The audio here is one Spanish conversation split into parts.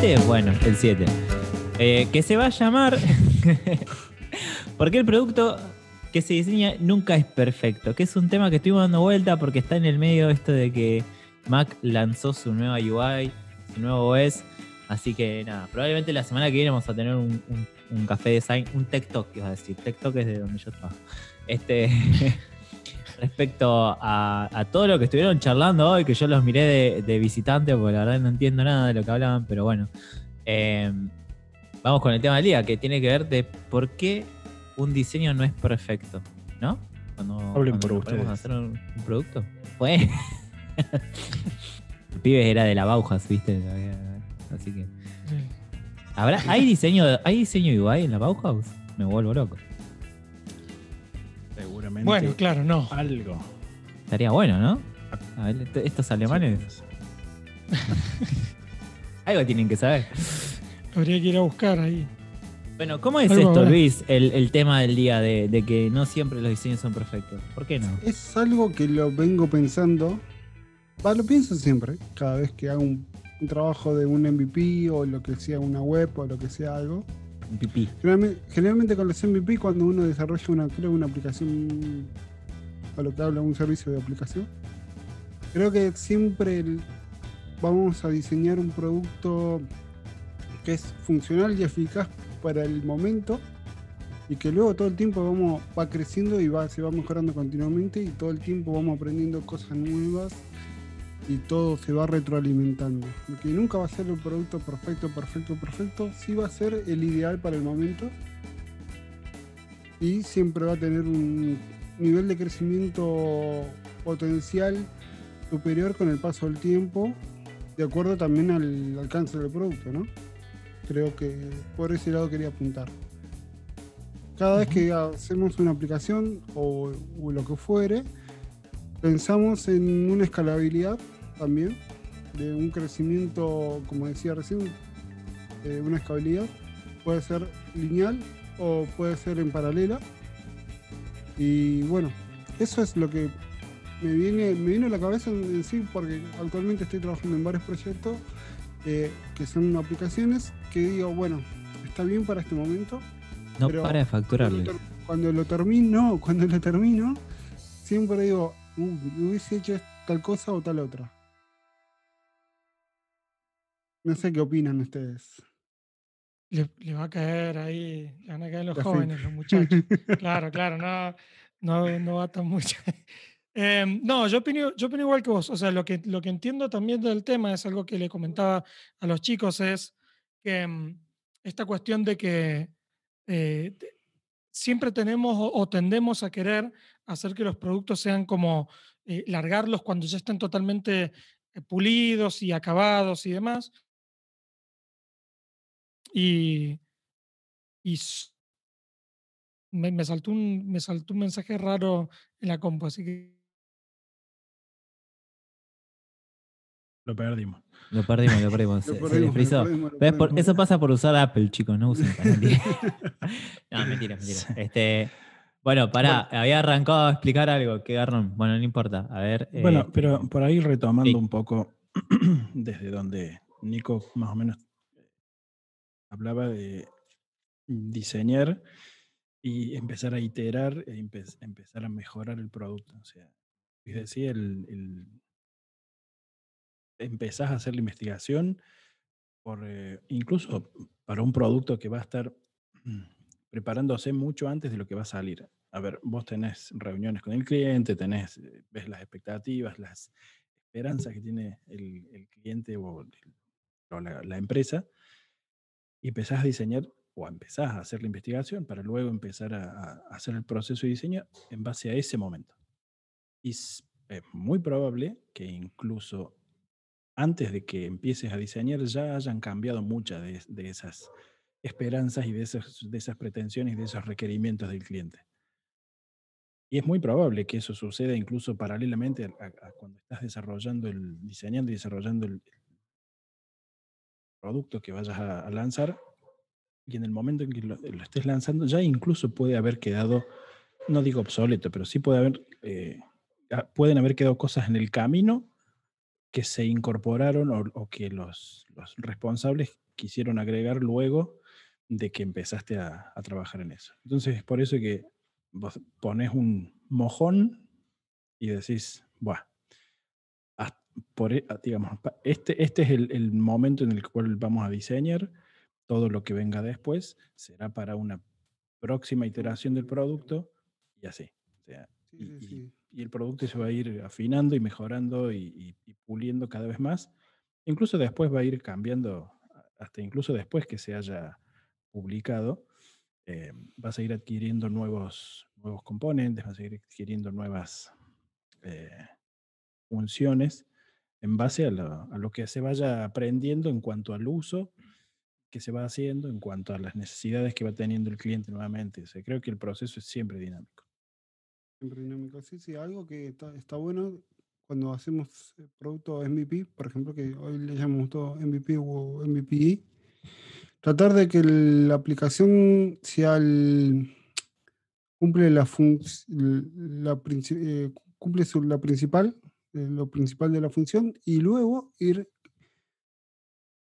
7? Bueno, el 7. Eh, que se va a llamar. porque el producto que se diseña nunca es perfecto. Que es un tema que estuvimos dando vuelta porque está en el medio esto de que Mac lanzó su nueva UI, su nuevo OS. Así que nada, probablemente la semana que viene vamos a tener un, café design, un talk, iba a decir. Talk es de donde yo trabajo. Este. respecto a, todo lo que estuvieron charlando hoy, que yo los miré de, visitante, porque la verdad no entiendo nada de lo que hablaban, pero bueno. Eh, vamos con el tema del día, que tiene que ver de por qué un diseño no es perfecto, ¿no? Cuando, Hablen por ustedes. hacer un, producto. Pues. el pibe era de la Bauhaus, ¿viste? Así que. ¿Habrá, ¿hay, diseño, ¿Hay diseño UI en la Bauhaus? Me vuelvo loco. Bueno, claro, no. Algo. Estaría bueno, ¿no? A ver, estos alemanes. algo tienen que saber. Habría que ir a buscar ahí. Bueno, ¿cómo es esto, Luis, el, tema del día de, que no siempre los diseños son perfectos? ¿Por qué no? Es algo que lo vengo pensando, lo pienso siempre, cada vez que hago un, trabajo de un MVP o lo que sea una web o lo que sea algo. MVP. Generalmente, con los MVP, cuando uno desarrolla una, creo, una aplicación, o lo que habla un servicio de aplicación, creo que siempre vamos a diseñar un producto que es funcional y eficaz para el momento y que luego todo el tiempo vamos, va creciendo y va, se va mejorando continuamente y todo el tiempo vamos aprendiendo cosas nuevas y todo se va retroalimentando. Lo que nunca va a ser el producto perfecto, perfecto, perfecto, sí va a ser el ideal para el momento y siempre va a tener un nivel de crecimiento potencial superior con el paso del tiempo, de acuerdo también al alcance del producto, ¿no? Creo que por ese lado quería apuntar. Cada vez que hacemos una aplicación o, lo que fuere, pensamos en una escalabilidad también, de un crecimiento, como decía recién, de una escalabilidad. Puede ser lineal o puede ser en paralela. Y bueno, eso es lo que me viene, me viene a la cabeza en sí, porque actualmente estoy trabajando en varios proyectos eh, que son aplicaciones que digo, bueno, está bien para este momento. No para de facturarles. Cuando lo termino, cuando lo termino, siempre digo, hubiese hecho tal cosa o tal otra. No sé qué opinan ustedes. Le, va a caer ahí, le van a caer los jóvenes, los muchachos. claro, claro, no, no, no va tan mucho. Em, no, yo opino, yo opino igual que vos. O sea, lo que, lo que entiendo también del tema es algo que le comentaba a los chicos, es que em, esta cuestión de que eh, siempre tenemos o, tendemos a querer hacer que los productos sean como eh, largarlos cuando ya estén totalmente eh, pulidos y acabados y demás. Y, y me, me, saltó un, me saltó un mensaje raro en la compu, así que Lo perdimos. Lo perdimos, lo perdimos. se, eso pasa por usar Apple, chicos, no usen No, mentira, mentira. Este, bueno, pará, había arrancado a explicar algo, que Garnon, bueno, no importa. A ver. Bueno, este, pero por ahí retomando un poco desde donde Nico más o menos hablaba de diseñar y empezar a iterar e empezar a mejorar el producto. O sea, es decir, el empezás a hacer la investigación, por, eh, incluso para un producto que va a estar preparándose mucho antes de lo que va a salir. A ver, vos tenés reuniones con el cliente, tenés, eh, ves las expectativas, las esperanzas que tiene el, cliente o, la, empresa, y empezás a diseñar o empezás a hacer la investigación para luego empezar a, hacer el proceso de diseño en base a ese momento. Y es muy probable que incluso antes de que empieces a diseñar ya hayan cambiado muchas de, esas esperanzas y de esas, de esas pretensiones y de esos requerimientos del cliente. Y es muy probable que eso suceda incluso paralelamente a, cuando estás desarrollando el, diseñando y desarrollando el, producto que vayas a, lanzar. Y en el momento en que lo, estés lanzando, ya incluso puede haber quedado, no digo obsoleto, pero sí puede haber, eh, pueden haber quedado cosas en el camino que se incorporaron o, que los, responsables quisieron agregar luego de que empezaste a, a trabajar en eso. Entonces es por eso que vos pones un mojón y decís, bueno, por, e, digamos, este, este es el, el, momento en el cual vamos a diseñar, todo lo que venga después será para una próxima iteración del producto y así. O sea, y, y, y, el producto se va a ir afinando y mejorando y, y, puliendo cada vez más. Incluso después va a ir cambiando, hasta incluso después que se haya publicado, eh, vas a ir adquiriendo nuevos, nuevos componentes, vas a ir adquiriendo nuevas eh, funciones en base a lo, a lo, que se vaya aprendiendo en cuanto al uso que se va haciendo, en cuanto a las necesidades que va teniendo el cliente nuevamente. O sea, creo que el proceso es siempre dinámico. Siempre dinámico, sí, sí. Algo que está, está bueno cuando hacemos producto MVP, por ejemplo, que hoy le llamamos todo MVP o MVP, tratar de que la aplicación sea el, cumple la, la, eh, cumple su, la principal eh, lo principal de la función y luego ir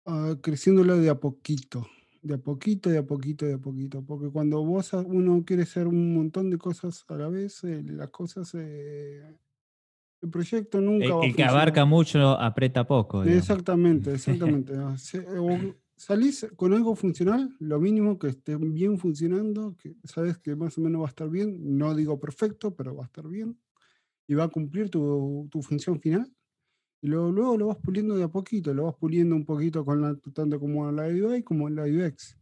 uh, creciéndola de a poquito, de a poquito, de a poquito, de a poquito, porque cuando vos uno quiere hacer un montón de cosas a la vez, eh, las cosas, eh, el proyecto nunca el, va a El que abarca mucho aprieta poco. Digamos. Exactamente, exactamente. salís con algo funcional, lo mínimo que esté bien funcionando, que sabes que más o menos va a estar bien, no digo perfecto, pero va a estar bien y va a cumplir tu, tu función final. Y luego, luego, lo vas puliendo de a poquito, lo vas puliendo un poquito con la, tanto como la UI como la UX.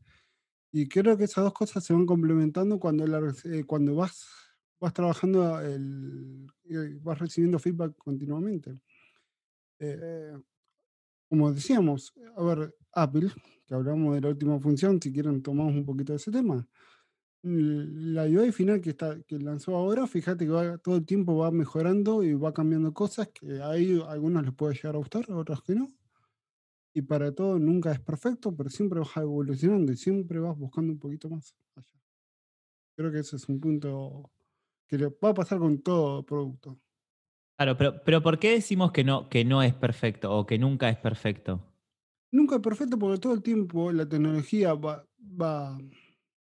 Y creo que esas dos cosas se van complementando cuando, la, eh, cuando vas, vas trabajando, el, eh, vas recibiendo feedback continuamente. Eh, como decíamos, a ver, Apple, que hablamos de la última función, si quieren tomamos un poquito de ese tema la UI final que, está, que lanzó ahora, fíjate que va, todo el tiempo va mejorando y va cambiando cosas que ahí algunos les puede llegar a gustar, otros que no. Y para todo nunca es perfecto, pero siempre vas evolucionando y siempre vas buscando un poquito más allá. Creo que ese es un punto que le va a pasar con todo producto. Claro, pero, pero ¿por qué decimos que no, que no es perfecto o que nunca es perfecto? Nunca es perfecto porque todo el tiempo la tecnología va, va,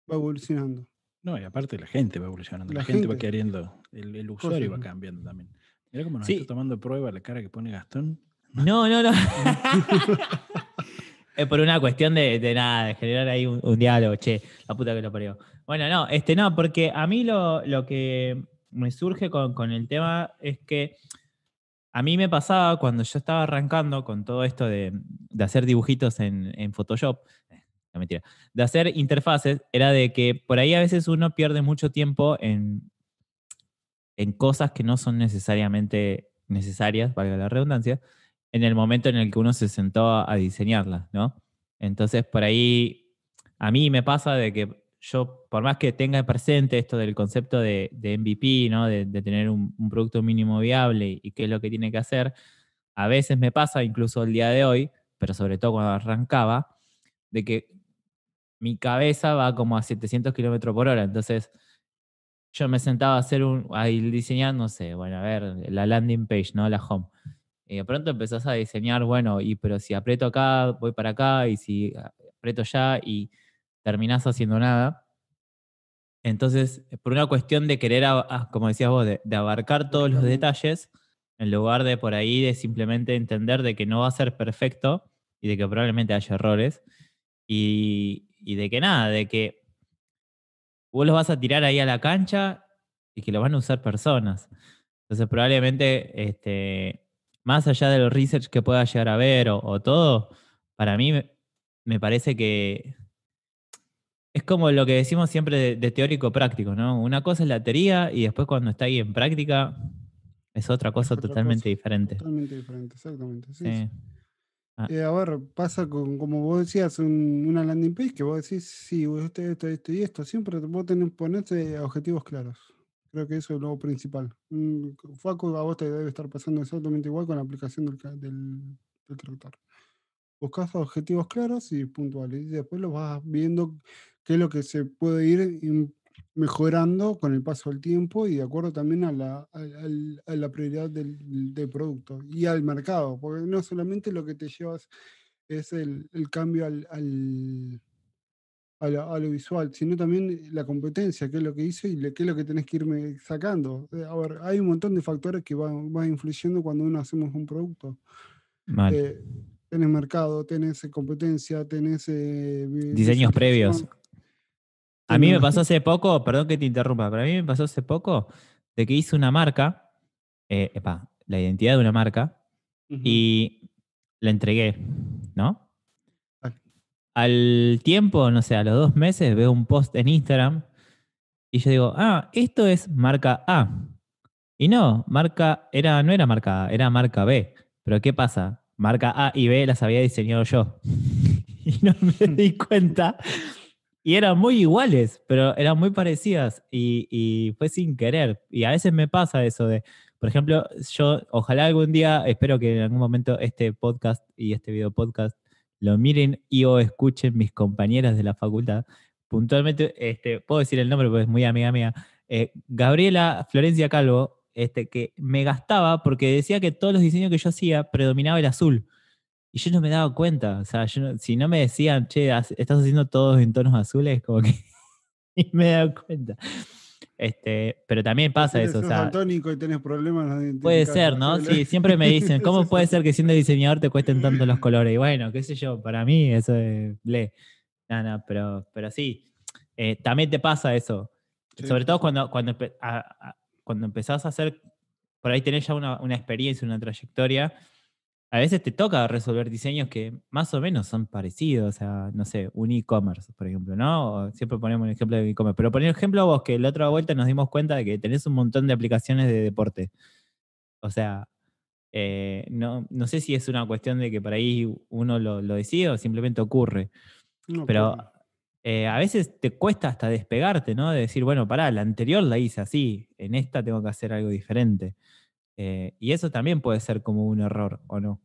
va evolucionando. No, y aparte la gente va evolucionando, la, la gente, gente, va queriendo, el, el usuario va cambiando también. Mira cómo nos sí. está tomando prueba la cara que pone Gastón. No, no, no. es por una cuestión de, de, nada, de generar ahí un, un, diálogo, che, la puta que lo parió. Bueno, no, este no, porque a mí lo, lo que me surge con, con, el tema es que a mí me pasaba cuando yo estaba arrancando con todo esto de, de hacer dibujitos en, en Photoshop, mentira, de hacer interfaces era de que por ahí a veces uno pierde mucho tiempo en, en cosas que no son necesariamente necesarias, valga la redundancia, en el momento en el que uno se sentó a, diseñarlas, ¿no? Entonces, por ahí, a mí me pasa de que yo, por más que tenga presente esto del concepto de, MVP, ¿no? De, tener un, producto mínimo viable y qué es lo que tiene que hacer, a veces me pasa, incluso el día de hoy, pero sobre todo cuando arrancaba, de que mi cabeza va como a 700 kilómetros por hora. Entonces, yo me sentaba a hacer un, a diseñar, no sé, bueno, a ver, la landing page, ¿no? La home. Y de pronto empezás a diseñar, bueno, y pero si aprieto acá, voy para acá, y si aprieto ya, y terminás haciendo nada. Entonces, por una cuestión de querer, como decías vos, de, de abarcar todos los detalles, en lugar de por ahí de simplemente entender de que no va a ser perfecto y de que probablemente haya errores. Y, y de que nada, de que vos los vas a tirar ahí a la cancha y que lo van a usar personas. Entonces probablemente, este, más allá de los research que pueda llegar a ver o, o todo, para mí me, me, parece que es como lo que decimos siempre de, de, teórico práctico, ¿no? Una cosa es la teoría y después cuando está ahí en práctica es otra cosa es otra totalmente cosa, diferente. Totalmente diferente, exactamente. Sí, sí. Ah. Eh, a ver, pasa con, como vos decías, un, una landing page que vos decís, sí, esto, esto, esto y esto. Siempre vos tenés que ponerte objetivos claros. Creo que eso es lo principal. Mm, Facu, a vos te debe estar pasando exactamente igual con la aplicación del, del, del traductor. Buscas objetivos claros y puntuales. Y después los vas viendo qué es lo que se puede ir mejorando con el paso del tiempo y de acuerdo también a la, a, a la prioridad del, del, producto y al mercado, porque no solamente lo que te llevas es el, el cambio al, al, a, lo, a lo visual, sino también la competencia, qué es lo que hice y le- qué es lo que tenés que irme sacando. Eh, A ver, hay un montón de factores que van, van influyendo cuando uno hacemos un producto. Mal. Eh, tenés mercado, tenés eh, competencia, tenés eh, Diseños previos. A mí me pasó hace poco, perdón que te interrumpa, pero a mí me pasó hace poco de que hice una marca, eh, epa, la identidad de una marca, y la entregué, ¿no? Vale. Al tiempo, no sé, a los dos meses veo un post en Instagram y yo digo, ah, esto es marca A. Y no, marca, era, no era marca A, era marca B. Pero ¿qué pasa? Marca A y B las había diseñado yo. y no me di cuenta. Y eran muy iguales, pero eran muy parecidas. Y, fue sin querer. Y a veces me pasa eso de, por ejemplo, yo ojalá algún día, espero que en algún momento este podcast y este video podcast lo miren y o escuchen mis compañeras de la facultad. Puntualmente, este, puedo decir el nombre porque es muy amiga mía. eh, Gabriela Florencia Calvo, este, que me gastaba porque decía que todos los diseños que yo hacía predominaba el azul. Y yo no me daba cuenta. O sea, yo no- si no me decían, che, estás haciendo todos en tonos azules, como que ni me daba cuenta. Este, pero también pasa eso. O sea, daltónico y tenés problemas de Puede ser, ¿no? Sí, siempre me dicen, ¿cómo puede ser que siendo diseñador te cuesten tanto los colores? Y bueno, qué sé yo, para mí eso es ble. No, no, pero, pero sí, eh, también te pasa eso. Sí, Sobre todo cuando, cuando, a- a- cuando empezás a hacer, por ahí tenés ya una, una experiencia, una trayectoria, a veces te toca resolver diseños que más o menos son parecidos a, no sé, un e-commerce, por ejemplo, ¿no? O siempre ponemos un ejemplo de e-commerce. Pero por ejemplo vos, que la otra vuelta nos dimos cuenta de que tenés un montón de aplicaciones de deporte. O sea, eh, no, no sé si es una cuestión de que por ahí uno lo, lo decide o simplemente ocurre. No, Pero eh, a veces te cuesta hasta despegarte, ¿no? De decir, bueno, pará, la anterior la hice así, en esta tengo que hacer algo diferente. Eh, y eso también puede ser como un error, ¿o no?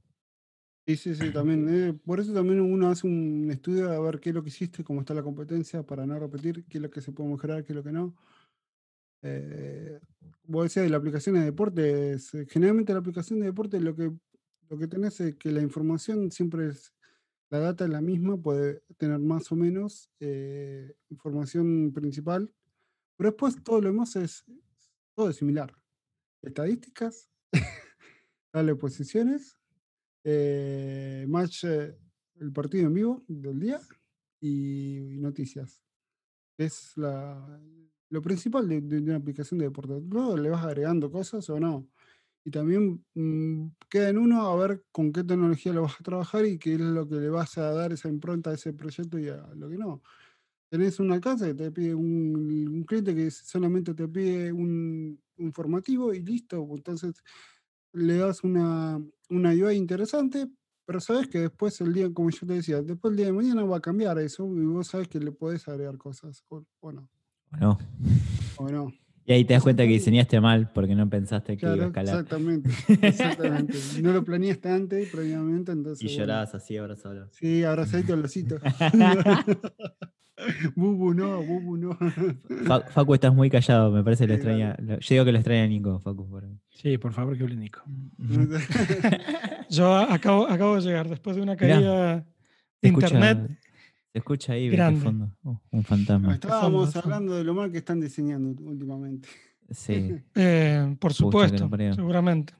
Sí, sí, sí, también. eh, por eso también uno hace un estudio a ver qué es lo que hiciste, cómo está la competencia, para no repetir, qué es lo que se puede mejorar, qué es lo que no. Eh, vos decías de la aplicación de deportes, eh, generalmente la aplicación de deporte lo que, lo que tenés es que la información siempre es, la data es la misma, puede tener más o menos información principal, pero después todo lo demás es, todo es similar. Estadísticas, darle posiciones, eh, match, eh, el partido en vivo del día y, noticias. Es la, lo principal de, de una aplicación de deporte. Luego le vas agregando cosas o no. Y también mm, queda en uno a ver con qué tecnología lo vas a trabajar y qué es lo que le vas a dar esa impronta a ese proyecto y a lo que no. Tenés un alcance que te pide un, un cliente que solamente te pide un, un formativo y listo. Entonces le das una, una UI interesante, pero sabes que después el día, como yo te decía, después el día de mañana va a cambiar eso y vos sabes que le podés agregar cosas o, o no. ¿O no? O no. Y ahí te das cuenta que diseñaste mal porque no pensaste que iba a Claro, escalar. exactamente. Exactamente. no lo planeaste antes, previamente, entonces. Y bueno. llorabas así solo. Sí, abrazadito al osito. Bubu no, bubu no. Fa- Facu, estás muy callado, me parece que lo extraña. lo- Yo digo que lo extraña Nico, Facu. por. Sí, por favor, que hable Nico. Yo acabo, acabo de llegar después de una caída de internet. Escucha, se escucha ahí, grande. de fondo. Oh, un fantasma. Estábamos hablando de lo mal que están diseñando últimamente. Sí. eh, por supuesto, seguramente.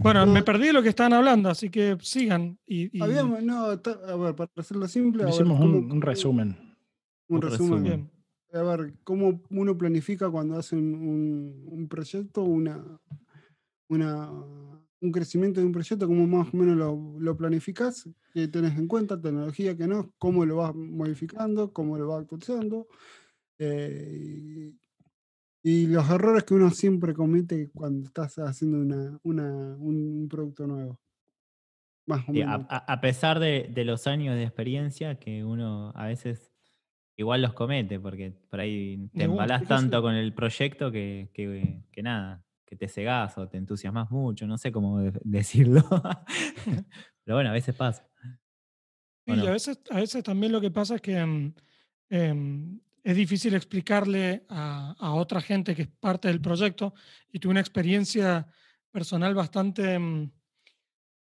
Bueno, No. me perdí lo que estaban hablando, así que sigan. Y, y- Habíamos, no, ta- a ver, para hacerlo simple, ver, Hicimos ¿cómo- un, resumen. Un Un resumen. A ver, ¿cómo uno planifica cuando hace un, un- un proyecto, una, una, un crecimiento de un proyecto? ¿Cómo más o menos lo, lo planificas? ¿Qué tenés en cuenta? ¿Tecnología que no? ¿Cómo lo vas modificando? ¿Cómo lo vas actualizando? Eh, y, los errores que uno siempre comete cuando estás haciendo una, una- un, producto nuevo. Más o menos. a- a pesar de, de los años de experiencia que uno a veces igual los comete, porque por ahí te embalás tanto con el proyecto que, que- que nada, que te cegás o te entusiasmas mucho, no sé cómo de- decirlo. Pero bueno, a veces pasa. Sí, ¿O y a veces, a veces también lo que pasa es que mm, em, es difícil explicarle a, a otra gente que es parte del proyecto y tuve una experiencia personal bastante, mm,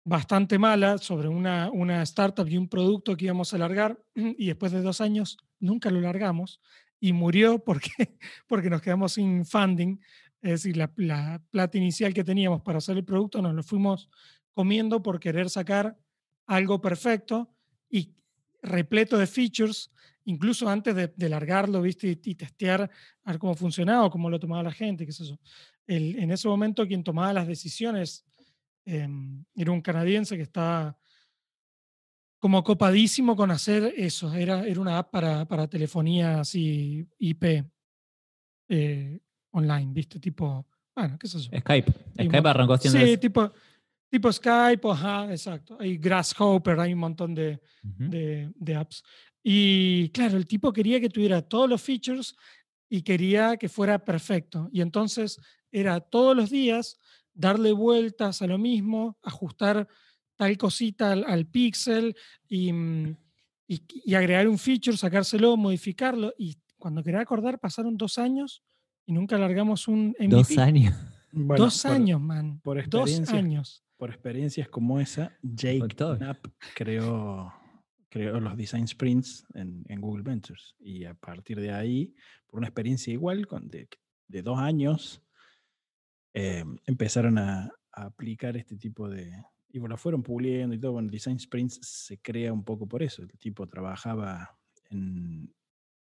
bastante mala sobre una, una startup y un producto que íbamos a largar y después de dos años nunca lo largamos y murió porque, porque nos quedamos sin funding. Es decir, la, la plata inicial que teníamos para hacer el producto nos lo fuimos comiendo por querer sacar algo perfecto y repleto de features, incluso antes de, largarlo, ¿viste? Y, testear a ver cómo funcionaba o cómo lo tomaba la gente, qué es eso. El, en ese momento quien tomaba las decisiones em, era un canadiense que estaba como copadísimo con hacer eso. Era, era una app para, para telefonía así IP eh, online, ¿viste? Tipo, bueno, ¿qué es eso? Skype. Skype arrancó siendo Sí, tipo, tipo Skype, ajá, exacto. Hay Grasshopper, hay un montón de, de, de, apps. Y claro, el tipo quería que tuviera todos los features y quería que fuera perfecto. Y entonces era todos los días darle vueltas a lo mismo, ajustar tal cosita al, pixel mm, y, y, agregar un feature, sacárselo, modificarlo. Y cuando quería acordar, pasaron dos años y nunca largamos un MVP. Dos años. dos años, man. Por dos años. Por experiencias como esa, Jake Knapp creó, creó los design sprints en, Google Ventures. Y a partir de ahí, por una experiencia igual, con de, dos años, eh, empezaron a, a aplicar este tipo de, y bueno, fueron puliendo y todo. Bueno, Design Sprints se crea un poco por eso. El tipo trabajaba en.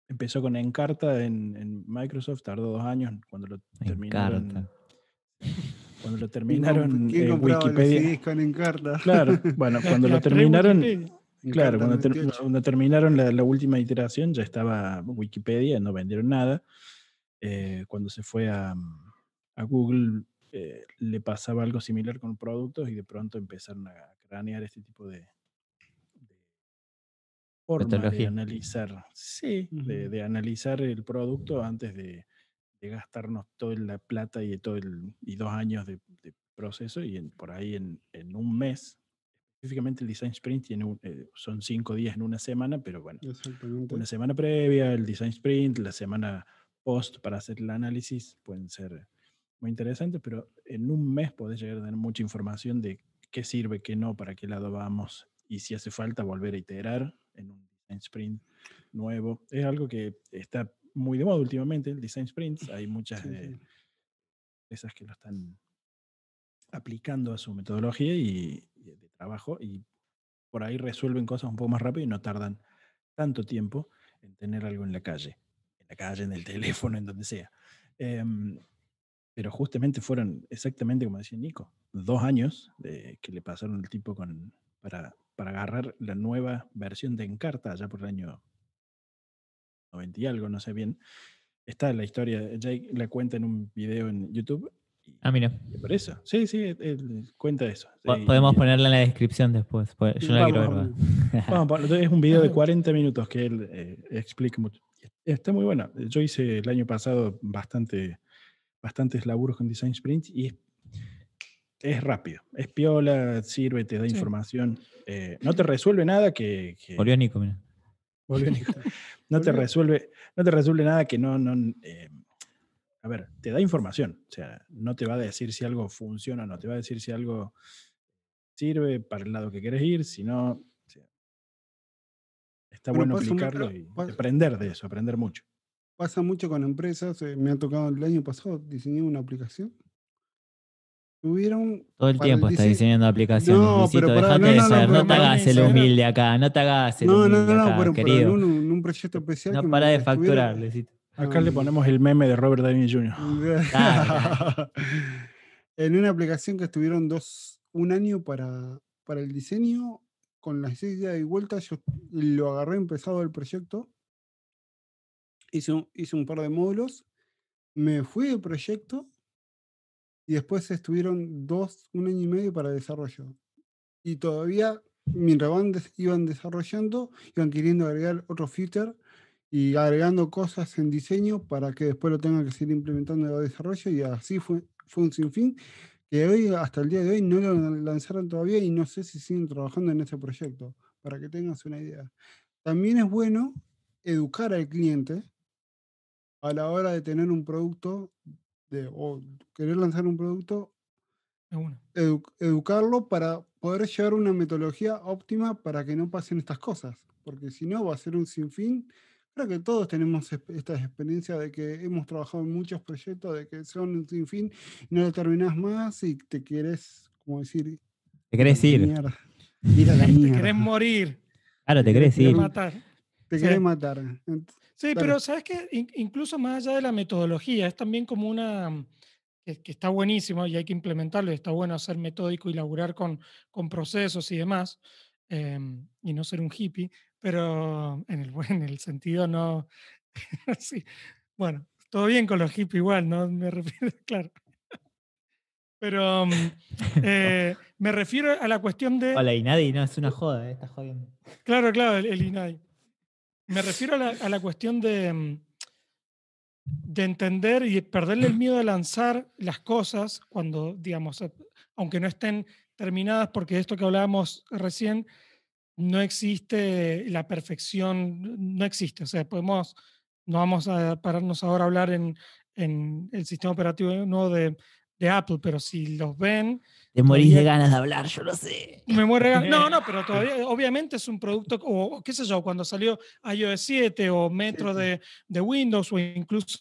Empezó con Encarta en, Microsoft, tardó dos años cuando lo terminaron. Cuando lo terminaron en Wikipedia. con Encarta? Claro, bueno, cuando lo terminaron. Claro, cuando, terminaron la, última iteración ya estaba Wikipedia, no vendieron nada. Eh, cuando se fue a, a Google eh, le pasaba algo similar con productos y de pronto empezaron a cranear este tipo de, de forma de analizar, sí, de, analizar el producto antes de, gastarnos toda la plata y todo el y dos años de, proceso y por ahí en, un mes específicamente el design sprint tiene eh, son cinco días en una semana, pero bueno, una semana previa, el design sprint, la semana post para hacer el análisis pueden ser muy interesante, pero en un mes podés llegar a tener mucha información de qué sirve, qué no, para qué lado vamos y si hace falta volver a iterar en un design sprint nuevo. Es algo que está muy de moda últimamente, el design sprint. Hay muchas de esas que lo están aplicando a su metodología y, trabajo y por ahí resuelven cosas un poco más rápido y no tardan tanto tiempo en tener algo en la calle, en la calle, en el teléfono, en donde sea. Em, pero justamente fueron exactamente como decía Nico, dos años que le pasaron al tipo para, para agarrar la nueva versión de Encarta, ya por el año 90 y algo, no sé bien. Está la historia, Jake la cuenta en un video en YouTube. Ah, mira. Por eso, sí, sí, él, cuenta eso. Podemos ponerla en la descripción después, pues, yo no la quiero ver. Vamos, es un video de 40 minutos que él eh, explica mucho. Está muy bueno. Yo hice el año pasado bastante bastantes laburos con Design Sprint y es, rápido, es piola, sirve, te da información. Eh, no te resuelve nada que. que Volvió Nico, mira. No te resuelve, no te resuelve nada que no. no eh, a ver, te da información. O sea, no te va a decir si algo funciona o no, te va a decir si algo sirve para el lado que quieres ir, si no. está bueno aplicarlo y aprender de eso, aprender mucho pasa mucho con empresas. Eh, me ha tocado el año pasado diseñar una aplicación. Tuvieron. Todo el tiempo está diseñando aplicaciones. No, pero para, no, no, no, no, te hagas el humilde acá, no te hagas el humilde. No, no, no, pero, querido. en un, proyecto especial. No para de facturar, Acá le ponemos el meme de Robert Downey Jr. en una aplicación que estuvieron dos, un año para, para el diseño, con las ideas y vueltas, yo lo agarré empezado el proyecto hice un, par de módulos, me fui del proyecto y después estuvieron dos, un año y medio para desarrollo. Y todavía, mientras iban desarrollando, iban queriendo agregar otro feature y agregando cosas en diseño para que después lo tengan que seguir implementando en el desarrollo y así fue, fue un sinfín que hoy, hasta el día de hoy, no lo lanzaron todavía y no sé si siguen trabajando en ese proyecto, para que tengas una idea. También es bueno educar al cliente a la hora de tener un producto de, o querer lanzar un producto edu- educarlo para poder llevar una metodología óptima para que no pasen estas cosas. Porque si no, va a ser un sinfín. Creo que todos tenemos esp- esta experiencia de que hemos trabajado en muchos proyectos, de que son un sinfín y no lo terminás más y te querés, como decir, ¿Te querés "Ir a la mierda, Ir a la Te mierda. querés morir, Claro, te te querés ir. matar. Te Sí. querés matar. Ent- Sí, Dale. pero sabes que incluso más allá de la metodología, es también como una mm, que, que está buenísimo y hay que implementarlo. y Está bueno ser metódico y laburar con, con procesos y demás, em, y no ser un hippie, pero en el buen, en el sentido no. sí. Bueno, todo bien con los hippies igual, no me refiero, claro. Pero mm, eh, me refiero a la cuestión de. Hola, y nadie, no, es una joda, eh, estás jodiendo. Claro, claro, el, el INAI. Me refiero a la, a la cuestión de, mm, de entender y perderle el miedo a lanzar las cosas cuando, digamos, aunque no estén terminadas, porque esto que hablábamos recién, no existe la perfección, no existe. O sea, podemos, no vamos a pararnos ahora a hablar en, en el sistema operativo nuevo de, de Apple, pero si los ven, Te morís de ganas de hablar, yo lo sé. me muero. de gan- No, no, pero todavía, obviamente es un producto, o qué sé yo, cuando salió iOS 7 o Metro sí. de, de Windows o incluso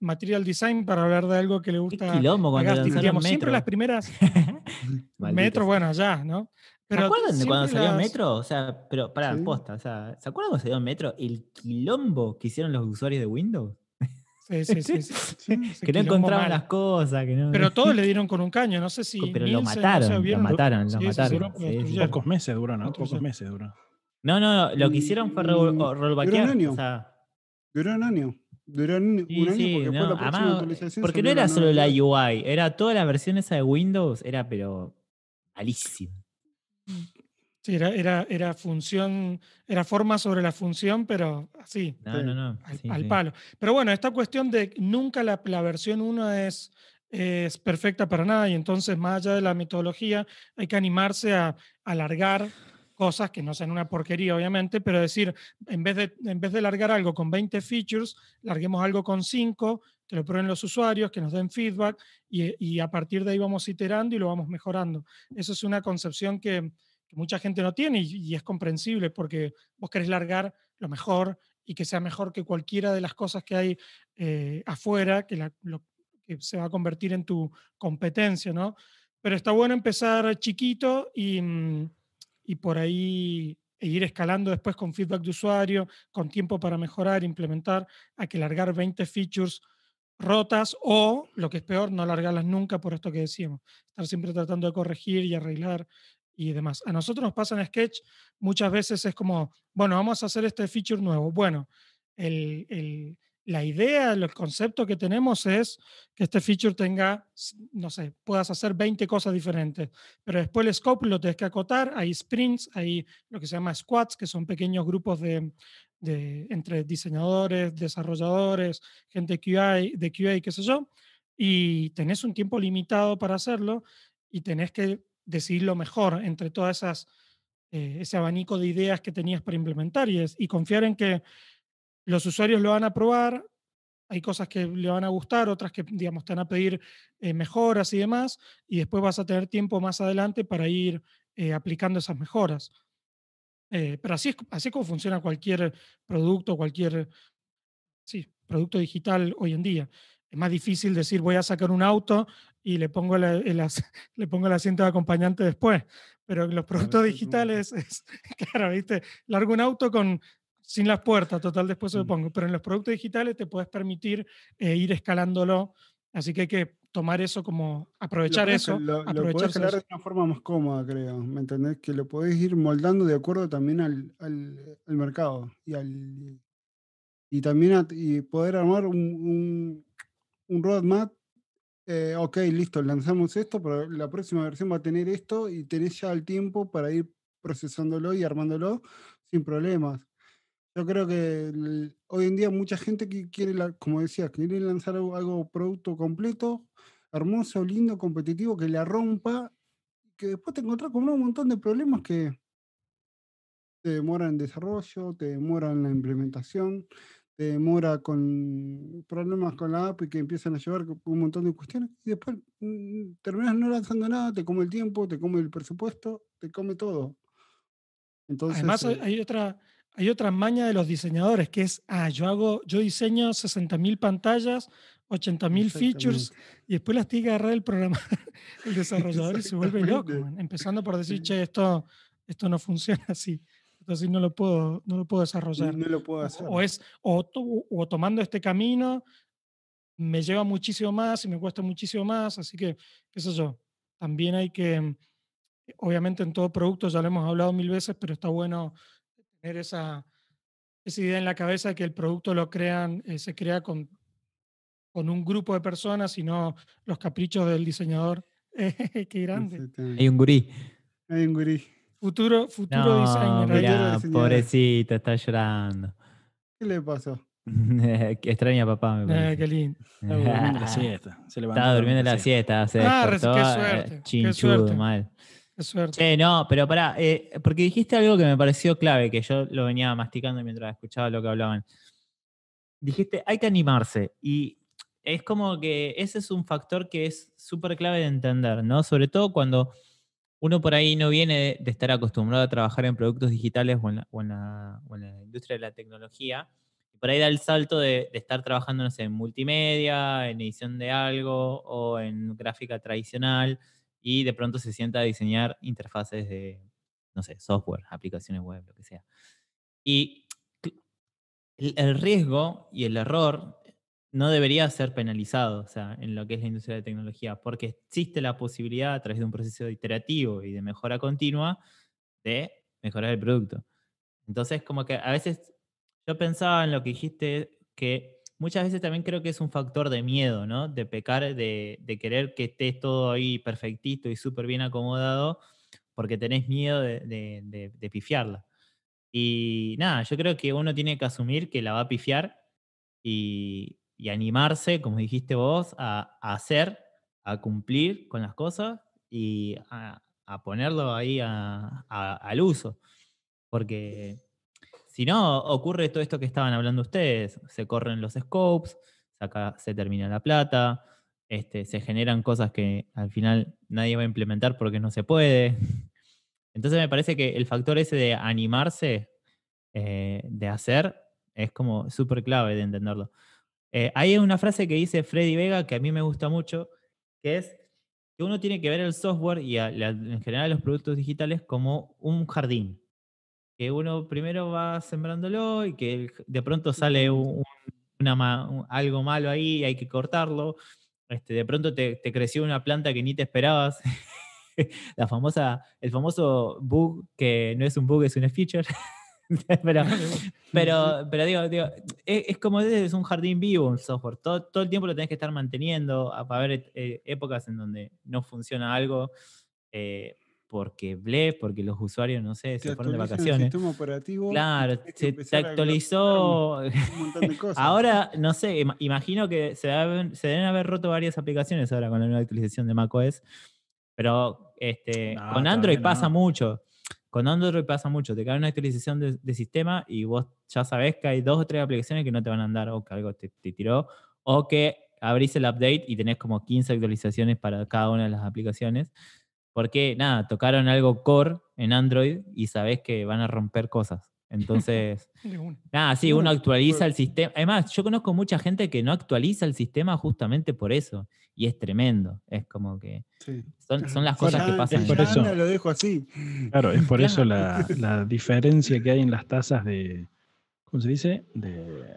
Material Design para hablar de algo que le Qué gusta quilombo a cuando Gasti. lanzaron Digamos, siempre Metro. las primeras. Metro, bueno, ya, ¿no? ¿Se acuerdan de cuando siempre salió las- Metro? O sea, pero para Sí. posta, o sea, ¿se acuerdan cuando salió Metro? El quilombo que hicieron los usuarios de Windows. Sí, sí, sí. sí. Sí. Ese que no quilombo encontraban mal. las cosas, que no. Pero todos le dieron con un caño, no sé si. pero lo Nielsen, no sé, mataron, lo mataron, lo mataron. Pocos meses duró, ¿no? Otros Pocos meses duró. No, no, no, lo que hicieron fue Mm, roll- duró rollbackear. un año. O sea, Duró un año. Duró un, sí, un año sí, porque no, fue la próxima además, actualización. porque no era solo la UI, era toda la versión esa de Windows, era pero malísima. Sí, era, era, era función, era forma sobre la función, pero así. No, Sí. no, no. al, sí, al sí. palo. Pero bueno, esta cuestión de nunca la, la versión 1 es, es perfecta para nada y entonces más allá de la metodología hay que animarse a alargar cosas que no sean una porquería obviamente, pero decir, en vez de, en vez de largar algo con 20 features, larguemos algo con 5, que lo prueben los usuarios, que nos den feedback y, y a partir de ahí vamos iterando y lo vamos mejorando. Eso es una concepción que, que mucha gente no tiene y, y es comprensible porque vos querés largar lo mejor y que sea mejor que cualquiera de las cosas que hay eh, afuera, que, la- lo- que se va a convertir en tu competencia, ¿no? Pero está bueno empezar chiquito y, mm, y por ahí e ir escalando después con feedback de usuario, con tiempo para mejorar, implementar, a que largar 20 features rotas o, lo que es peor, no largarlas nunca por esto que decíamos, estar siempre tratando de corregir y arreglar y demás. A nosotros nos pasa en Sketch, muchas veces es como, bueno, vamos a hacer este feature nuevo. Bueno, el, el- la idea, el concepto que tenemos es que este feature tenga, no sé, puedas hacer 20 cosas diferentes, pero después el scope lo tienes que acotar, hay sprints, hay lo que se llama squads, que son pequeños grupos de, entre diseñadores, desarrolladores, gente QA, de QA, qué sé yo, y tenés un tiempo limitado para hacerlo y tenés que decidir lo mejor entre todas esas, eh, ese abanico de ideas que tenías para implementar y, es- y confiar en que los usuarios lo van a probar, hay cosas que le van a gustar, otras que, digamos, te van a pedir eh, mejoras y demás, y después vas a tener tiempo más adelante para ir eh, aplicando esas mejoras. Eh, pero así es, así es como funciona cualquier producto, cualquier sí, producto digital hoy en día. Es más difícil decir voy a sacar un auto y le pongo, la- el, as- le pongo el asiento de acompañante después. Pero en los productos digitales es, claro, ¿viste? Largo un auto con, sin las puertas, total, después se lo Mm. pongo. Pero en los productos digitales te puedes permitir eh, ir escalándolo. Así que hay que tomar eso como, aprovechar podés eso, Lo, lo escalar de una forma más cómoda, creo. ¿Me entendés? Que lo podés ir moldando de acuerdo también al, al- al mercado y al y también a- y poder armar un, un, un roadmap. eh, ok, listo, lanzamos esto, pero la próxima versión va a tener esto y tenés ya el tiempo para ir procesándolo y armándolo sin problemas. Yo creo que el- hoy en día mucha gente que quiere, la- como decía, quiere lanzar algo, algo producto completo, hermoso, lindo, competitivo, que la rompa, que después te encontrás con un montón de problemas que te demoran en desarrollo, te demoran la implementación, te demora con problemas con la app y que empiezan a llevar un montón de cuestiones y después mm, terminas no lanzando nada, te come el tiempo, te come el presupuesto, te come todo. Entonces, Además, hay- eh, hay otra, hay otra maña de los diseñadores que es, ah, yo hago, yo diseño 60.000 pantallas, 80.000 features y después las tiene que agarrar el programa, el desarrollador y se vuelve loco, man, empezando por decir, che, esto, esto no funciona así, entonces no lo puedo, no lo puedo desarrollar. no lo puedo O- hacer. O, es, o, to- o tomando este camino me lleva muchísimo más y me cuesta muchísimo más, así que, qué sé yo, también hay que, obviamente en todo producto, ya lo hemos hablado mil veces, pero está bueno tener esa, esa idea en la cabeza de que el producto lo crean, eh, se crea con, con un grupo de personas y no los caprichos del diseñador. qué grande. Hay un gurí. Hay un gurí. Futuro, futuro No, mirá, pobrecito, está llorando. ¿Qué le pasó? Que extraña a papá, me Ah, parece. qué lindo. Estaba durmiendo la siesta. Se levantó Estaba durmiendo la siesta, se Ah, despertó, qué eh, suerte, qué chinchudo, suerte. mal. Qué suerte. No, pero pará, eh, porque dijiste algo que me pareció clave, que yo lo venía masticando mientras escuchaba lo que hablaban. Dijiste, hay que animarse. Y es como que ese es un factor que es súper clave de entender, ¿no? Sobre todo cuando uno por ahí no viene de, estar acostumbrado a trabajar en productos digitales o en la, o en la- o en la industria de la tecnología. Por ahí da el salto de, de estar trabajando, no sé, en multimedia, en edición de algo o en gráfica tradicional y de pronto se sienta a diseñar interfaces de, no sé, software, aplicaciones web, lo que sea. Y el riesgo y el error no debería ser penalizado, o sea, en lo que es la industria de tecnología, porque existe la posibilidad a través de un proceso iterativo y de mejora continua de mejorar el producto. Entonces, como que a veces yo pensaba en lo que dijiste, que muchas veces también creo que es un factor de miedo, ¿no? De pecar, de, querer que esté todo ahí perfectito y súper bien acomodado, porque tenés miedo de, de- pifiarla. Y nada, yo creo que uno tiene que asumir que la va a pifiar y, animarse, como dijiste vos, a, hacer, a cumplir con las cosas y a, ponerlo ahí al uso. Porque si no, ocurre todo esto que estaban hablando ustedes. Se corren los scopes, se, termina la plata, este, se generan cosas que al final nadie va a implementar porque no se puede. Entonces me parece que el factor ese de animarse, eh, de hacer, es como súper clave de entenderlo. Eh, hay una frase que dice Freddy Vega que a mí me gusta mucho, que es que uno tiene que ver el software y a- en general los productos digitales como un jardín. Que uno primero va sembrándolo y que de pronto sale un- una un- algo malo ahí y hay que cortarlo. Este, de pronto te, te creció una planta que ni te esperabas. La famosa, el famoso bug que no es un bug, es una feature. pero, pero, pero digo, digo, es, es como es, un jardín vivo un software. Todo, todo el tiempo lo tenés que estar manteniendo. a- Va a haber eh, épocas en donde no funciona algo eh, porque ble, porque los usuarios, no sé, se fueron de actualizan el vacaciones. sistema operativo. Claro, se te actualizó. Un montón de cosas. Ahora, no sé, ima- imagino que se, deben- se deben haber roto varias aplicaciones ahora con la nueva actualización de macOS, pero este, No, con Android pasa no. mucho. Con Android pasa mucho. Te cae una actualización de, de sistema y vos ya sabés que hay dos o tres aplicaciones que no te van a andar o que algo te, te tiró o que abrís el update y tenés como 15 actualizaciones para cada una de las aplicaciones. Porque, nada, tocaron algo core en Android y sabés que van a romper cosas. Entonces. Nada, sí, uno actualiza el sistema. Además, yo conozco mucha gente que no actualiza el sistema justamente por eso. Y es tremendo. Es como que Sí. son, son las cosas ya- que pasan. es por eso. lo dejo así. Claro, es por eso la, la diferencia que hay en las tasas de, ¿cómo se dice? De,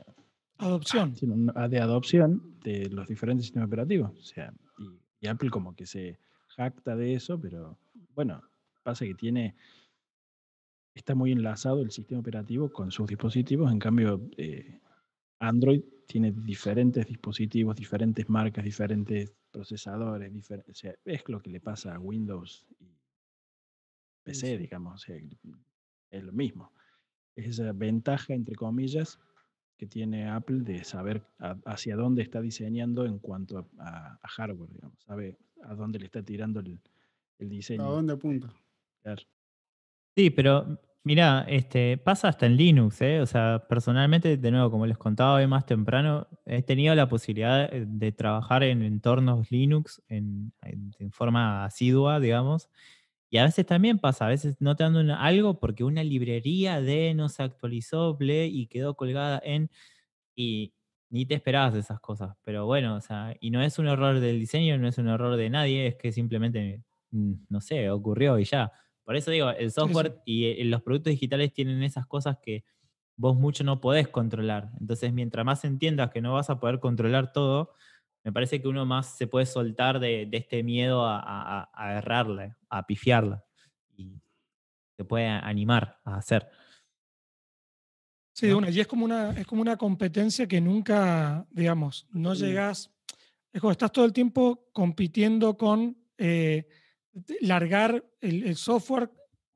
Adopción. no, de adopción de los diferentes sistemas operativos. O sea, y, y Apple como que se jacta de eso, pero bueno, pasa que tiene, está muy enlazado el sistema operativo con sus dispositivos, en cambio eh, Android tiene diferentes dispositivos, diferentes marcas, diferentes procesadores, difer- o sea, es lo que le pasa a Windows y PC, sí. digamos, o sea, es lo mismo. Es esa ventaja, entre comillas, que tiene Apple de saber a- hacia dónde está diseñando en cuanto a, a- a hardware, digamos, sabe a dónde le está tirando el, el ¿A diseño. dónde apunta? Claro. Sí, pero Mira, este, pasa hasta en Linux, ¿eh? O sea, personalmente, de nuevo, como les contaba hoy más temprano, he tenido la posibilidad de trabajar en entornos Linux en, forma asidua, digamos. Y a veces también pasa, a veces no te dan algo porque una librería de no se actualizó, y quedó colgada en. Y ni te esperabas esas cosas. Pero bueno, o sea, y no es un error del diseño, no es un error de nadie, es que simplemente, mm, no sé, ocurrió y ya. Por eso digo, el software y eh, los productos digitales tienen esas cosas que vos mucho no podés controlar. Entonces, mientras más entiendas que no vas a poder controlar todo, me parece que uno más se puede soltar de, este miedo a, a, errarle, a pifiarla. Y se puede animar a hacer. Sí, una, y es como una, es como una competencia que nunca, digamos, no llegas, es como estás todo el tiempo compitiendo con eh, largar el, software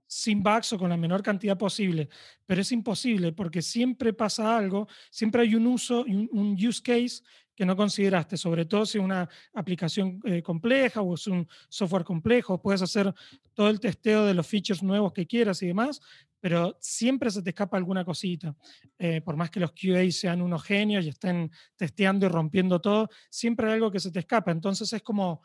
sin bugs o con la menor cantidad posible, pero es imposible porque siempre pasa algo, siempre hay un uso, un, un use case que no consideraste, sobre todo si es una aplicación eh, compleja o es un software complejo, puedes hacer todo el testeo de los features nuevos que quieras y demás, pero siempre se te escapa alguna cosita. Eh, por más que los QA sean unos genios y estén testeando y rompiendo todo, siempre hay algo que se te escapa. Entonces es como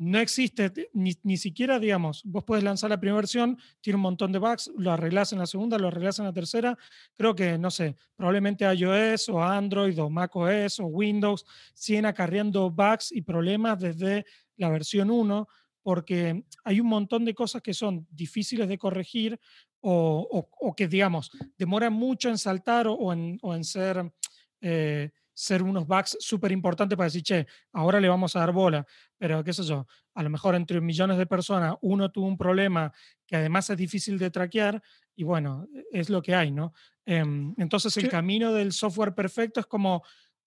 no existe ni, ni, siquiera, digamos, vos puedes lanzar la primera versión, tiene un montón de bugs, lo arreglas en la segunda, lo arreglas en la tercera. Creo que, no sé, probablemente iOS o Android o macOS o Windows siguen acarreando bugs y problemas desde la versión 1, porque hay un montón de cosas que son difíciles de corregir o, o, que, digamos, demoran mucho en saltar o, en, o en, ser... Eh, ser unos bugs súper importantes para decir, che, ahora le vamos a dar bola. Pero qué sé yo, a lo mejor entre millones de personas uno tuvo un problema que además es difícil de traquear y bueno, es lo que hay, ¿no? Em, entonces el camino del software perfecto es como,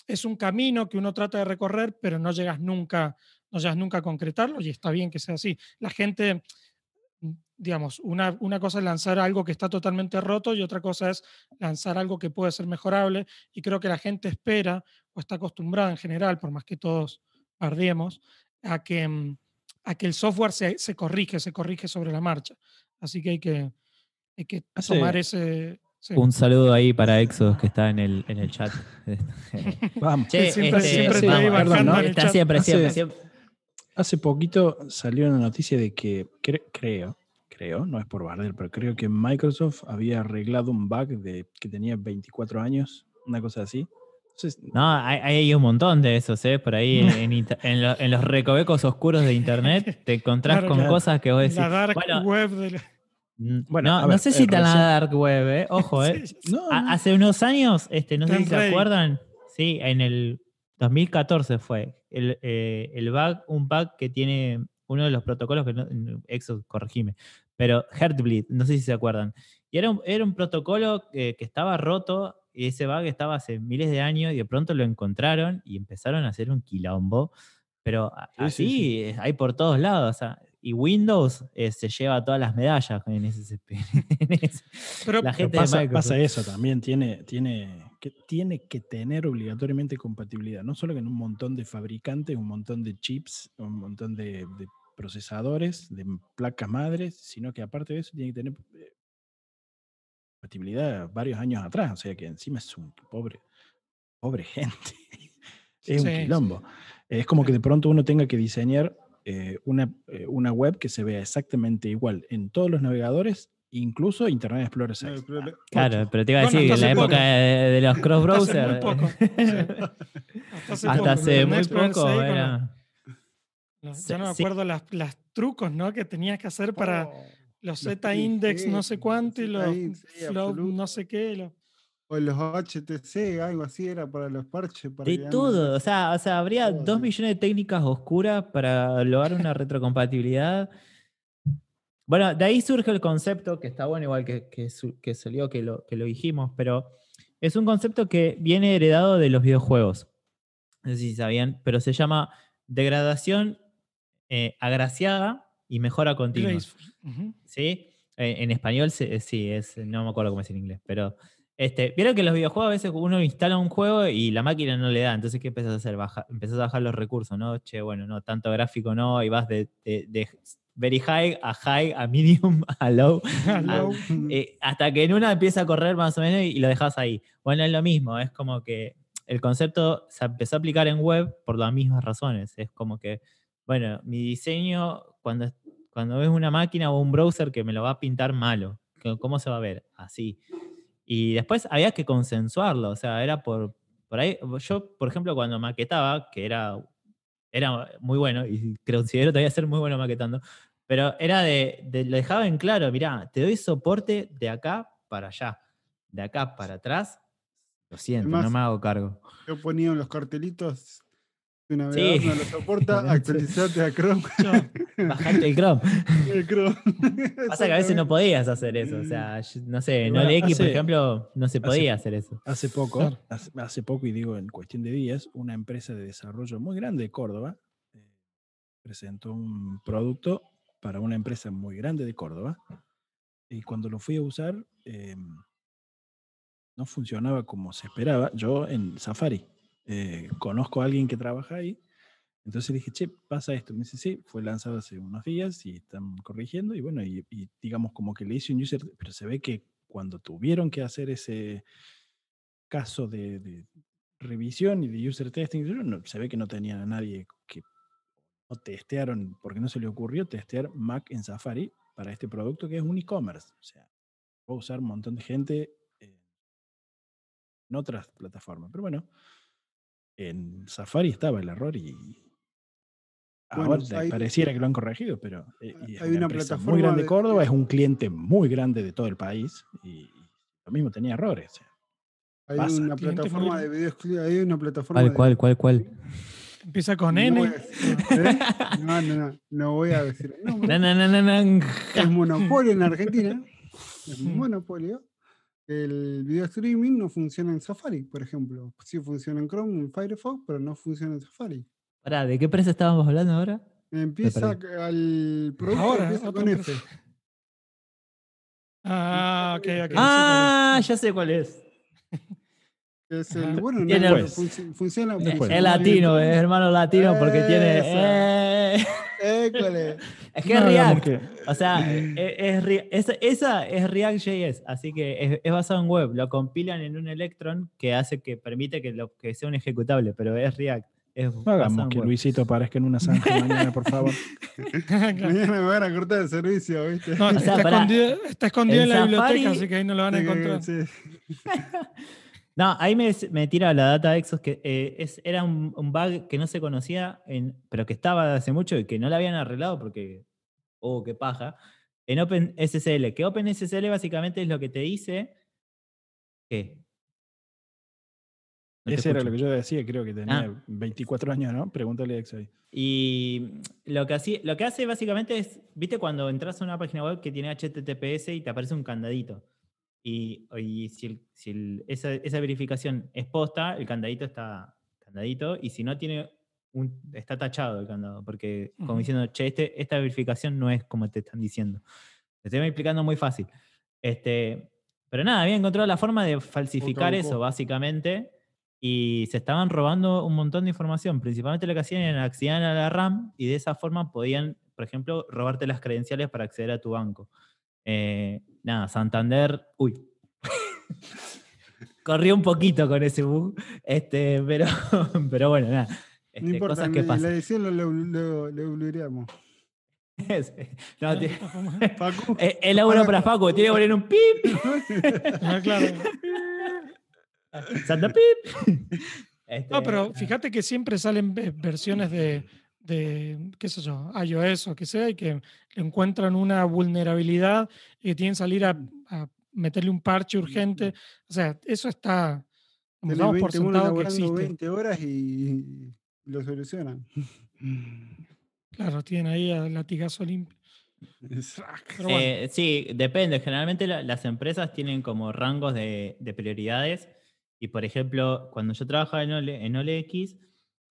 es un camino que uno trata de recorrer, pero no llegas nunca, no llegas nunca a concretarlo y está bien que sea así. La gente digamos, una, una, cosa es lanzar algo que está totalmente roto y otra cosa es lanzar algo que puede ser mejorable. Y creo que la gente espera o está acostumbrada en general, por más que todos pardiemos, a que, mm, a que el software se, se corrige, se corrige sobre la marcha. Así que hay que, hay que tomar ese... Un saludo ahí para Exos que está en el, en el chat. vamos. siempre, este, siempre está ahí ¿no? Está siempre, siempre, siempre. Hace poquito salió una noticia de que, creo, creo, no es por Barder, pero creo que Microsoft había arreglado un bug de que tenía 24 años, una cosa así. no, hay, un montón de esos, ¿eh? Por ahí en, los recovecos oscuros de Internet te encontrás con cosas que vos decís. La dark web de Bueno, no, sé si está la dark web, ¿eh? Ojo, ¿eh? hace unos años, este, no sé si se acuerdan, sí, en el 2014 fue el, eh, el bug, un bug que tiene uno de los protocolos que no, Exo, corregime, pero Heartbleed, no sé si se acuerdan. Y era un, era un protocolo que, estaba roto y ese bug estaba hace miles de años y de pronto lo encontraron y empezaron a hacer un quilombo. Pero así hay por todos lados. y Windows eh, se lleva todas las medallas en ese. pero, la gente pasa, pasa, eso también, tiene, tiene, que, tiene que tener obligatoriamente compatibilidad. No solo que en un montón de fabricantes, un montón de chips, un montón de procesadores, de placas madres, sino que aparte de eso tiene que tener eh, compatibilidad varios años atrás, o sea que encima es un pobre, pobre gente. es un quilombo. Es como que de pronto uno tenga que diseñar eh, una, eh, una, web que se vea exactamente igual en todos los navegadores, incluso Internet Explorer 6. Claro, pero te iba a decir que en la época de, los cross browsers. Hasta hace muy poco. era ya no me acuerdo las, trucos ¿no? que tenías que hacer para oh, los Z-index no sé cuánto y los flow no sé qué. O los HTC, algo así era para los parches. de todo, o sea, o sea, habría dos millones de técnicas oscuras para lograr una retrocompatibilidad. Bueno, de ahí surge el concepto, que está bueno igual que, que, que salió, que lo, que lo dijimos, pero es un concepto que viene heredado de los videojuegos. No sé si sabían, pero se llama degradación eh, agraciada y mejora continua. ¿Sí? Eh, en español eh, sí, es, no me acuerdo cómo es en inglés, pero este, vieron que los videojuegos a veces uno instala un juego y la máquina no le da, entonces ¿qué empiezas a hacer? Baja, empezás a bajar los recursos, ¿no? Che, bueno, no, tanto gráfico no, y vas de, very high, a high, a medium, a low, Low. eh, hasta que en una empieza a correr más o menos y lo dejas ahí. Bueno, es lo mismo, es como que el concepto se empezó a aplicar en web por las mismas razones. Es como que, bueno, mi diseño, cuando, cuando ves una máquina o un browser que me lo va a pintar malo, ¿cómo se va a ver? Así. Y después había que consensuarlo, o sea, era por, por ahí. Yo, por ejemplo, cuando maquetaba, que era, era muy bueno, y considero todavía ser muy bueno maquetando, pero era de, de- lo dejaba en claro, mirá, te doy soporte de acá para allá, de acá para atrás. Lo siento, no me hago cargo. Yo ponía en los cartelitos. Tu Sí. navegador no lo soporta, actualizate a Chrome. Chao. Bajate el Chrome. El Chrome. Pasa que a veces no podías hacer eso. O sea, yo- no sé, en Bueno, OLX, por ejemplo, no se hace- podía hacer eso. Hace poco, Claro. hace, hace poco, y digo en cuestión de días, una empresa de desarrollo muy grande de Córdoba eh, presentó un producto para una empresa muy grande de Córdoba. Y cuando lo fui a usar, eh, no funcionaba como se esperaba. Yo en Safari eh, conozco a alguien que trabaja ahí. Entonces dije, che, pasa esto. Me dice, sí, fue lanzado hace unos días y están corrigiendo. Y bueno, y, digamos como que le hice un user, pero se ve que cuando tuvieron que hacer ese caso de, revisión y de user testing, no- se ve que no tenían a nadie que no testearon, porque no se le ocurrió testear Mac en Safari para este producto que es un e-commerce. O sea, va a usar un montón de gente en otras plataformas. Pero bueno, en Safari estaba el error y Bueno, ahora hay- pareciera que lo han corregido, pero eh, y es hay una, plataforma muy grande de de- Córdoba, es un cliente muy grande de todo el país y, lo mismo tenía errores. o sea, Hay Pasa. una plataforma de videos. Hay una plataforma. ¿Cuál, de- cuál, cuál, cuál? Empieza con no N. voy a decir- ¿Eh? No, no, no. No voy a decir. na. es monopolio en Argentina. Es un monopolio. El video streaming no funciona en Safari, por ejemplo. Sí funciona en Chrome, en Firefox, pero no funciona en Safari. Pará, ¿de qué empresa estábamos hablando ahora? Empieza al producto Ahora, empieza otra con. F. Ah, ok, ok. ya sé cuál es. Ah, ya sé cuál es. Es el, bueno, no, Tiene- funciona. Es latino, es hermano latino porque tiene. Eh, École. Es que es no, React. que- O sea, e- es, Re- esa, esa es React.js, así que es, es basado en web. Lo compilan en un Electron que hace que permite que, lo, que sea un ejecutable, pero es React. Es no hagamos que web. Luisito aparezca en una zanja mañana, por favor. Me van a cortar el servicio, ¿viste? No, O sea, está, escondido, está escondido en, En la biblioteca, así que ahí no lo van a encontrar. sí. No, ahí me, me tira la data Exos que eh, es, era un, un bug que no se conocía, en, pero que estaba hace mucho y que no lo habían arreglado porque, oh, qué paja, en OpenSSL. Que OpenSSL básicamente es lo que te dice que... No Ese era lo que yo decía, creo que tenía Ah. 24 años, ¿no? Pregúntale a Ex ahí. Y lo que, así, lo que hace básicamente es, viste cuando entras a una página web que tiene HTTPS y te aparece un candadito. Y, y si, el- si el- esa, esa verificación es posta, el candadito está candadito. Y si no tiene un, está tachado el candado. Porque como diciendo, che, este, esta verificación no es como te están diciendo. Te estoy explicando muy fácil. Este, pero nada, había encontrado la forma de falsificar eso, básicamente. Y se estaban robando un montón de información. Principalmente lo que hacían era acceder a la RAM y de esa forma podían, por ejemplo, robarte las credenciales para acceder a tu banco. Eh, nada, Santander. Uy. Corrió un poquito con ese bug. Este, pero, pero bueno, nada. Este, No importa, cosas que en la pasan. edición lo, lo, lo, lo. No, ti- Facu, eh, el euro para Facu, tiene que poner un pip. Ah, claro. Santa pip. Este, No, pero fíjate que siempre salen versiones de, de, qué sé yo, iOS o que sea, y que encuentran una vulnerabilidad y que tienen que salir a, a meterle un parche urgente. O sea, eso está, como damos por 20 uno sentado que laburando existe. 20 horas y lo solucionan. Claro, tienen ahí al latigazo limpio. Bueno, Eh, sí, depende. Generalmente la- las empresas tienen como rangos de, de prioridades. Y por ejemplo, cuando yo trabajaba en, OLE en OLX,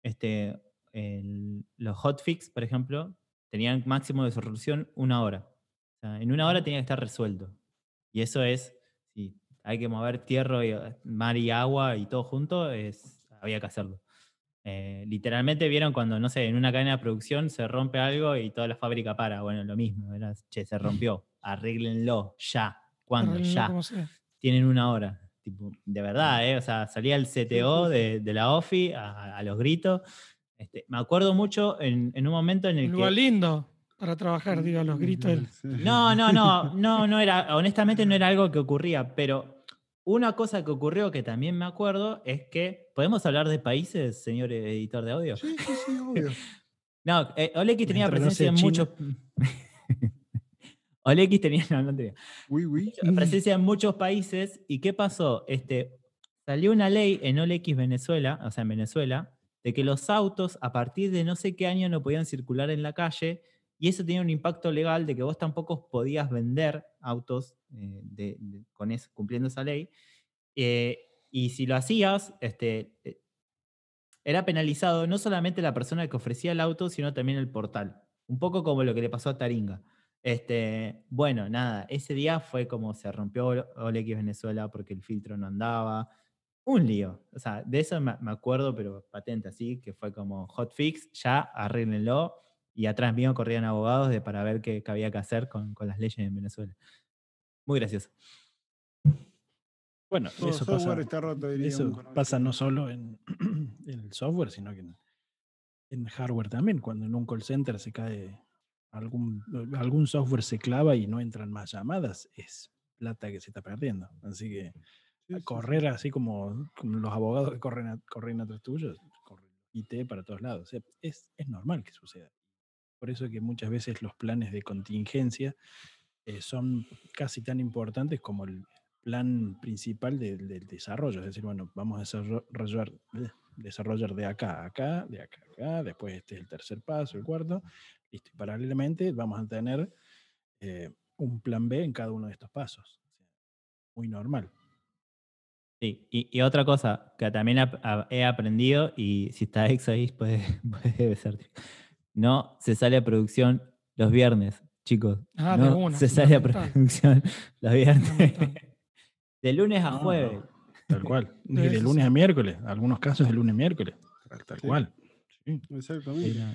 este, el- los hotfix, por ejemplo, tenían máximo de resolución una hora. O sea, en una hora tenía que estar resuelto. Y eso es, si hay que mover tierra, y, mar y agua y todo junto, es, había que hacerlo. Eh, literalmente vieron cuando, no sé, en una cadena de producción se rompe algo y toda la fábrica para. Bueno, lo mismo. Era, che, se rompió. Arréglenlo ya. ¿Cuándo? Ya. Tienen una hora. Tipo, de verdad, ¿eh? O sea, salía el CTO de, de la OFI a, a los gritos. Este, me acuerdo mucho en, en un momento en el Un que. lugar lindo para trabajar, digo, los gritos. del-. No, no, no, no, no era, honestamente no era algo que ocurría, pero una cosa que ocurrió que también me acuerdo es que, ¿podemos hablar de países, señor editor de audio? Sí, sí, sí, obvio. No, eh, Olex tenía no presencia en muchos... Olex tenía, no, no tenía. Oui, oui. presencia en muchos países. ¿Y qué pasó? Este, salió una ley en OLX Venezuela, o sea, en Venezuela, de que los autos a partir de no sé qué año no podían circular en la calle y eso tenía un impacto legal de que vos tampoco podías vender autos eh, de- de- con eso, cumpliendo esa ley. Eh, y si lo hacías, este, eh, era penalizado no solamente la persona que ofrecía el auto, sino también el portal. Un poco como lo que le pasó a Taringa. Este, bueno, nada, ese día fue como se rompió OLX Venezuela porque el filtro no andaba. Un lío. O sea, de eso me me acuerdo, pero patente así, que fue como hotfix, ya arréglenlo. Y atrás mío corrían abogados de, para ver qué, qué había que hacer con, con las leyes en Venezuela. Muy gracioso. Bueno, Todo eso pasa, está roto, eso pasa no solo en, en el software, sino que en, en hardware también. Cuando en un call center se cae algún, algún software se clava y no entran más llamadas, es plata que se está perdiendo. Así que Correr así como, los abogados que corren, a- corren atrás tuyos, corren IT para todos lados. Es, es normal que suceda. Por eso que muchas veces los planes de contingencia eh, son casi tan importantes como el plan principal del, desarrollo. Es decir, bueno, vamos a desarrollar, eh, desarrollar de acá a acá, de acá a acá, después este es el tercer paso, el cuarto, listo. Y paralelamente vamos a tener eh, un plan B en cada uno de estos pasos. Muy normal. Sí, y, y otra cosa que también he aprendido, y si está Ex ahí, puede, puede ser. No se sale a producción los viernes, chicos. Ah, de no una, se sale a producción los viernes. De lunes a No, no, jueves. Tal cual. Ni Eso de lunes a miércoles. Algunos casos de lunes a miércoles. Tal, tal Sí. cual. Sí. Exactamente. Sí, no.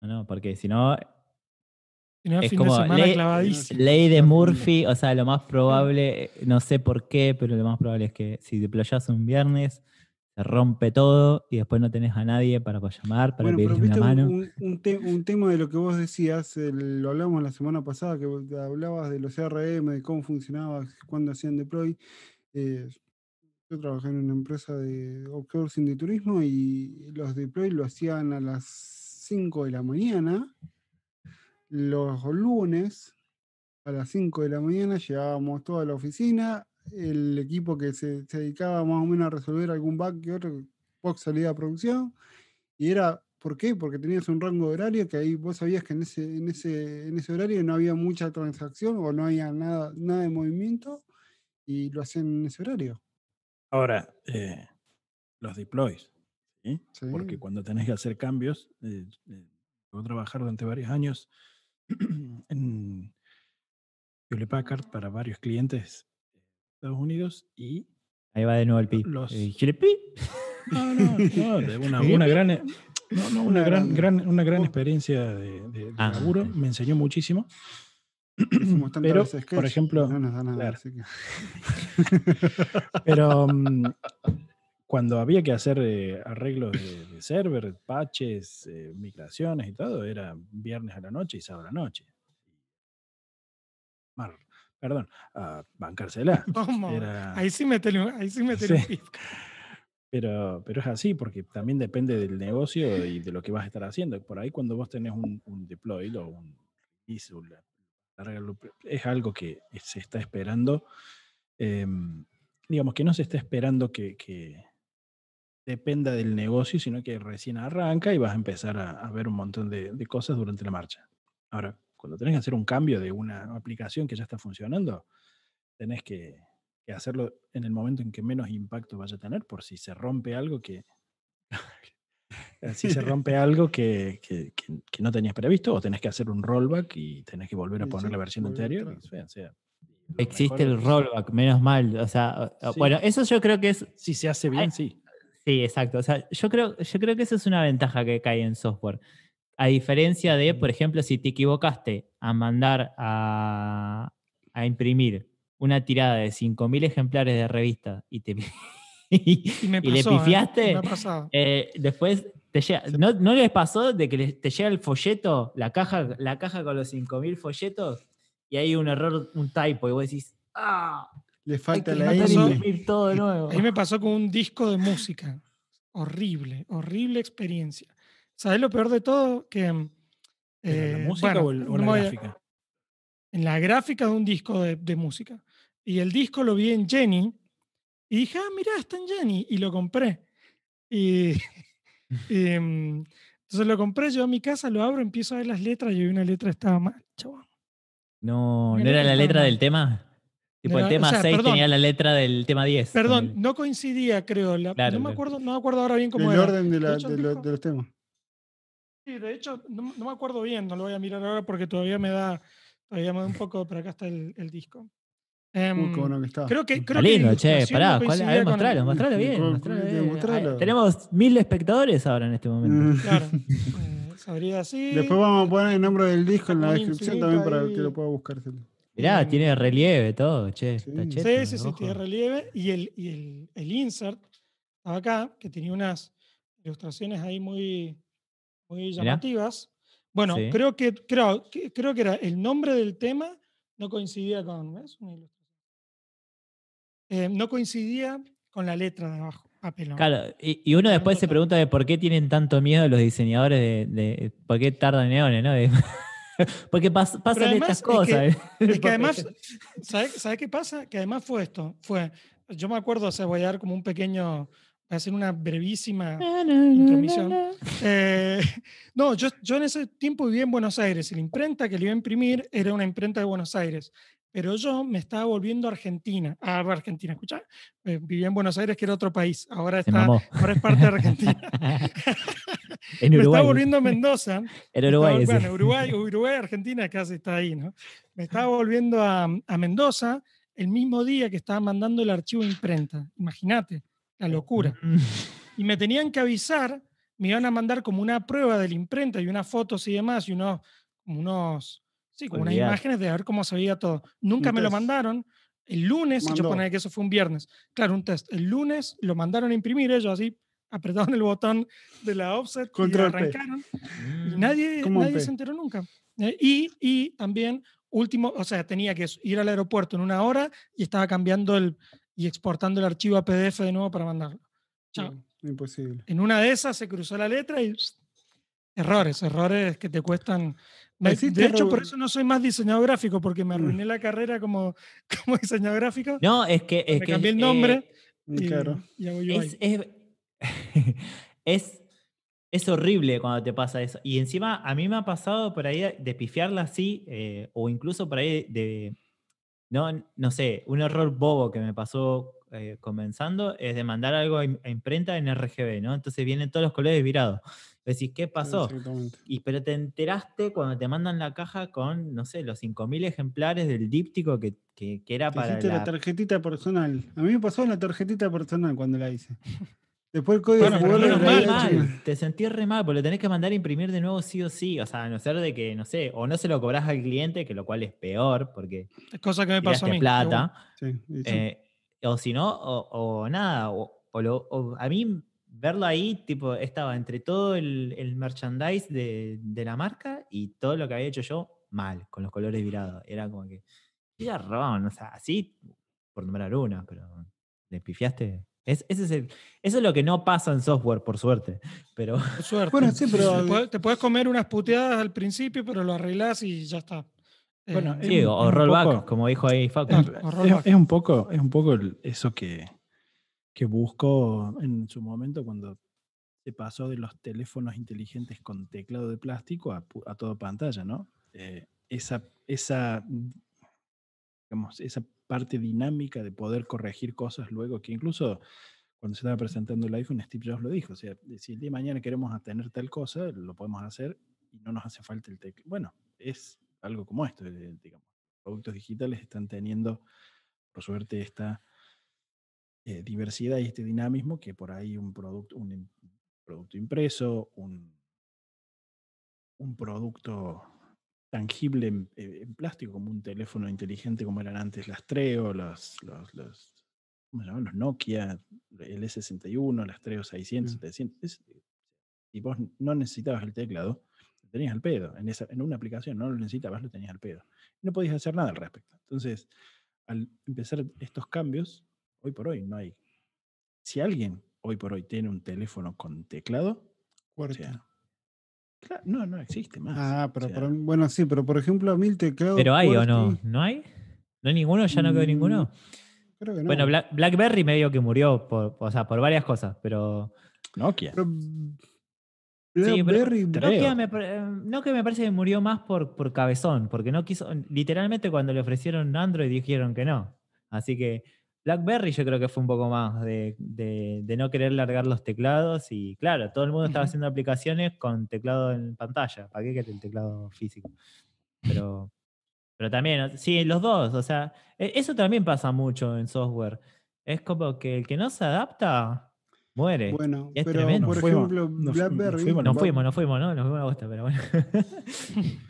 No, no, porque Si no, Es fin como de semana ley- clavadísimo. ley de Murphy, o sea, lo más probable, no sé por qué, pero lo más probable es que si deployas un viernes, se rompe todo y después no tenés a nadie para llamar, para Bueno, pedirle una un, mano. un- un te- un tema de lo que vos decías, el- lo hablamos la semana pasada, que hablabas de los CRM, de cómo funcionaba, cuándo hacían deploy. eh, yo trabajé en una empresa de outsourcing de turismo y los deploy lo hacían a las 5 de la mañana. Los lunes a las 5 de la mañana llegábamos toda la oficina, el equipo que se, se dedicaba más o menos a resolver algún bug que otro, post salida a producción, y era, ¿por qué? Porque tenías un rango de horario que ahí vos sabías que en ese, en ese, en ese horario no había mucha transacción o no había nada, nada de movimiento, y lo hacían en ese horario. Ahora, eh, los deploys. ¿sí? Porque cuando tenés que hacer cambios, eh, eh, trabajar durante varios años en Hewlett Packard para varios clientes de Estados Unidos y Ahí va de nuevo el pi. los- Eh. No, no, no, de una, una gran, no, no, una gran, gran- una gran Oh. experiencia de, de- de Ah, laburo, me enseñó muchísimo. Pero, por ejemplo, no nos da nada, claro. así que- Pero mm, cuando había que hacer eh, arreglos de, de server, patches, eh, migraciones y todo, era viernes a la noche y sábado a la noche. Mar- perdón, a bancársela. ¿Cómo? Era- Ahí sí metele un, ahí sí metele un Sí. Pero, pero es así, porque también depende del negocio y de lo que vas a estar haciendo. Por ahí cuando vos tenés un, un deploy o un release, es algo que se está esperando. em, digamos que no se está esperando que, que dependa del negocio, sino que recién arranca y vas a empezar a, a ver un montón de, de cosas durante la marcha. Ahora, cuando tenés que hacer un cambio de una aplicación que ya está funcionando, tenés que, que hacerlo en el momento en que menos impacto vaya a tener, por si se rompe algo que. si se rompe algo que, que- que- que no tenías previsto, o tenés que hacer un rollback y tenés que volver a poner sí, la versión anterior. o sea, Existe mejor el rollback, menos mal. O sea, Sí. bueno, eso yo creo que es Si se hace bien, sí. Sí, exacto. O sea, yo creo, yo creo que eso es una ventaja que cae en software. A diferencia de, por ejemplo, si te equivocaste a mandar a, a imprimir una tirada de 5.000 ejemplares de revista y te y, Y me y le pasó, ¿eh? pifiaste, Me eh, después te llega, ¿no, ¿no les pasó de que te llega el folleto, la caja, la caja con los 5.000 folletos y hay un error, un typo y vos decís, ¡ah! Le Hay falta que la N. todo de nuevo. A mí me pasó con un disco de música. Horrible, horrible experiencia. ¿Sabes lo peor de todo? Que ¿Pero eh, ¿La música bueno, o, el- o la a- gráfica? en la gráfica de un disco de, de música. Y el disco lo vi en Jenny y dije, ah, mirá, está en Jenny. Y lo compré. Y, y, mm, entonces lo compré, yo a mi casa, lo abro, empiezo a ver las letras y una letra estaba mal, chabón. No, ¿no era la letra mal. del tema? Tipo, el era- o tema sea, 6 perdón. tenía la letra del tema 10. Perdón, no coincidía, creo. la- Claro, no, me acuerdo, no me acuerdo ahora bien cómo El era. orden de, la- hecho, el de lo- de los temas. Sí, de hecho, no, no me acuerdo bien, no lo voy a mirar ahora porque todavía me da, todavía me da un poco, pero acá está el, el disco. Uh, Em, qué bueno que está. creo que, creo Está que lindo, che, pará. no ¿cuál- a ver, el- mostralo, mostralo bien. ¿Cuál- mostralo bien. mostralo? Ahí- Tenemos mil espectadores ahora en este momento. Mm. Claro. eh, sabría así. Después vamos a poner el nombre del disco en la descripción también para ahí. que lo pueda buscar. Mirá, Em, tiene relieve todo, che. Sí. está cheto, Sí, sí, sí, tiene relieve. Y el, y el, el insert estaba acá, que tenía unas ilustraciones ahí muy, muy Mirá. llamativas. Bueno, Sí. creo, que, creo, que- creo que era el nombre del tema, no coincidía con. ¿ves? Una ilustración. Eh, no coincidía con la letra de abajo. papelón. Claro, y, y uno después se pregunta de por qué tienen tanto miedo los diseñadores de, de- por qué tardan eones, ¿no? De- porque pas- pasan además estas es que- cosas. ¿eh? Es que además, ¿sabes sabe qué pasa? Que además fue esto. Fue, yo me acuerdo, o sea, voy a dar como un pequeño, voy a hacer una brevísima intromisión. Eh, no, yo, yo en ese tiempo vivía en Buenos Aires y la imprenta que le iba a imprimir era una imprenta de Buenos Aires. Pero yo me estaba volviendo a Argentina. Ah, Argentina, escucha. Eh, vivía en Buenos Aires, que era otro país. Ahora, está, ahora es parte de Argentina. en me Uruguay. estaba volviendo a Mendoza. En Me Uruguay. estaba- bueno, Uruguay, Uruguay, Argentina casi está ahí, ¿no? Me estaba volviendo a, a Mendoza el mismo día que estaba mandando el archivo a imprenta. Imagínate, la locura. Y me tenían que avisar, me iban a mandar como una prueba de la imprenta y unas fotos y demás, y unos, unos, sí, como unas imágenes de ver cómo se veía todo. Nunca Un me lo mandaron. El lunes, yo Mandó. ponía que eso fue un viernes. Claro, un test. El lunes lo mandaron a imprimir ellos así, apretaron el botón de la offset y Control P. arrancaron. Y Mm. nadie, ¿Cómo nadie se enteró nunca. Eh, y, y también, último, o sea, tenía que ir al aeropuerto en una hora y estaba cambiando el y exportando el archivo a PDF de nuevo para mandarlo. Chao. No, imposible. En una de esas se cruzó la letra y pss, errores, errores que te cuestan. De hecho, por eso no soy más diseñador gráfico, porque me arruiné la carrera como, como diseñador gráfico. No, es que. Es me que, cambié el eh, nombre y, Claro. y hago UI. es, es, es, es horrible cuando te pasa eso. Y encima a mí me ha pasado por ahí de pifiarla así, eh, o incluso por ahí de, no, no sé, un error bobo que me pasó eh, comenzando es de mandar algo a imprenta en RGB, ¿no? Entonces vienen todos los colores virados. Decís, ¿qué pasó? Y pero te enteraste cuando te mandan la caja con, no sé, los 5.000 ejemplares del díptico que, que, que era para hiciste la... la... tarjetita personal. A mí me pasó la tarjetita personal cuando la hice. Después el código Bueno, mal, te sentís re mal, porque lo tenés que mandar a imprimir de nuevo sí o sí. O sea, a no ser de que, no sé, o no se lo cobras al cliente, que lo cual es peor, porque Es cosa que me pasó a mí. plata. Sí, y sí. eh, o si no, o, o nada, o, o lo- o a mí verlo ahí, tipo, estaba entre todo el, el merchandise de, de la marca y todo lo que había hecho yo mal, con los colores virados. Era como que, ya ron, o sea, así, por nombrar una, pero le pifiaste. Es, ese es el, eso es lo que no pasa en software, por suerte. Pero Por suerte. Bueno, sí, pero- Te puedes, te puedes comer unas puteadas al principio, pero lo arreglás y ya está. Bueno, Eh, Es sí, un- o, es rollback, poco- como dijo ahí Facu. Ah, Es, es- es un poco, es un poco eso que, que busco en su momento cuando se pasó de los teléfonos inteligentes con teclado de plástico a, a todo pantalla, ¿no? Eh, esa, esa, digamos, esa parte dinámica de poder corregir cosas luego, que incluso cuando se estaba presentando el iPhone, Steve Jobs lo dijo, o sea, si el día de mañana queremos tener tal cosa, lo podemos hacer y no nos hace falta el teclado. Bueno, es algo como esto, eh, digamos productos digitales están teniendo, por suerte, esta eh, diversidad y este dinamismo que por ahí un producto, un producto impreso, un, un producto tangible en, eh, en plástico, como un teléfono inteligente como eran antes las Treo, los, los, los, los Nokia, el S61, las Treo 600, Mm. 700. es- y vos no necesitabas el teclado, lo tenías al pedo. En, esa, en una aplicación no lo necesitabas, lo tenías al pedo. No podías hacer nada al respecto. Entonces, al empezar estos cambios, hoy por hoy no hay. Si alguien hoy por hoy tiene un teléfono con teclado, o sea, cla- no, no existe más. Ah, o pero, sea, pero- bueno, sí, pero por ejemplo, a mí el teclado. Pero hay o no, ¿no hay? ¿No hay ninguno? ¿Ya no quedó Mm, ninguno? Creo que no. Bueno, Black- BlackBerry medio que murió, por, o sea, por varias cosas, pero... Nokia. Pero, mm, Sí, pero BlackBerry. Nokia me, eh, Nokia me parece que murió más por, por cabezón, porque no quiso, literalmente cuando le ofrecieron Android dijeron que no. Así que BlackBerry yo creo que fue un poco más de, de- de no querer largar los teclados y claro, todo el mundo estaba haciendo aplicaciones con teclado en pantalla. ¿Para qué quiere el teclado físico? Pero, pero también, sí, los dos, o sea, e- eso también pasa mucho en software. Es como que el que no se adapta, muere. bueno, es pero tremendo. por fuimos, ejemplo, nos fu- nos BlackBerry. fuimos, Nos fuimos, nos fuimos, ¿no? Nos fuimos a bosta, pero bueno.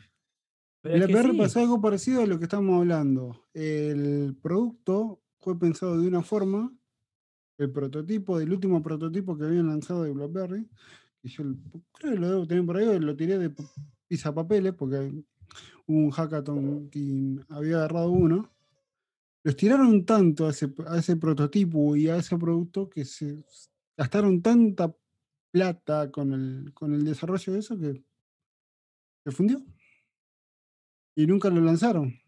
Pero es que BlackBerry sí. pasó algo parecido a lo que estamos hablando. El producto fue pensado de una forma, el prototipo, del último prototipo que habían lanzado de BlackBerry, que yo creo que lo debo tener por ahí, lo tiré de p- papeles porque hubo un hackathon que había agarrado uno. Los tiraron tanto a ese, a ese prototipo y a ese producto que se gastaron tanta plata con el, con el desarrollo de eso que se fundió y nunca lo lanzaron.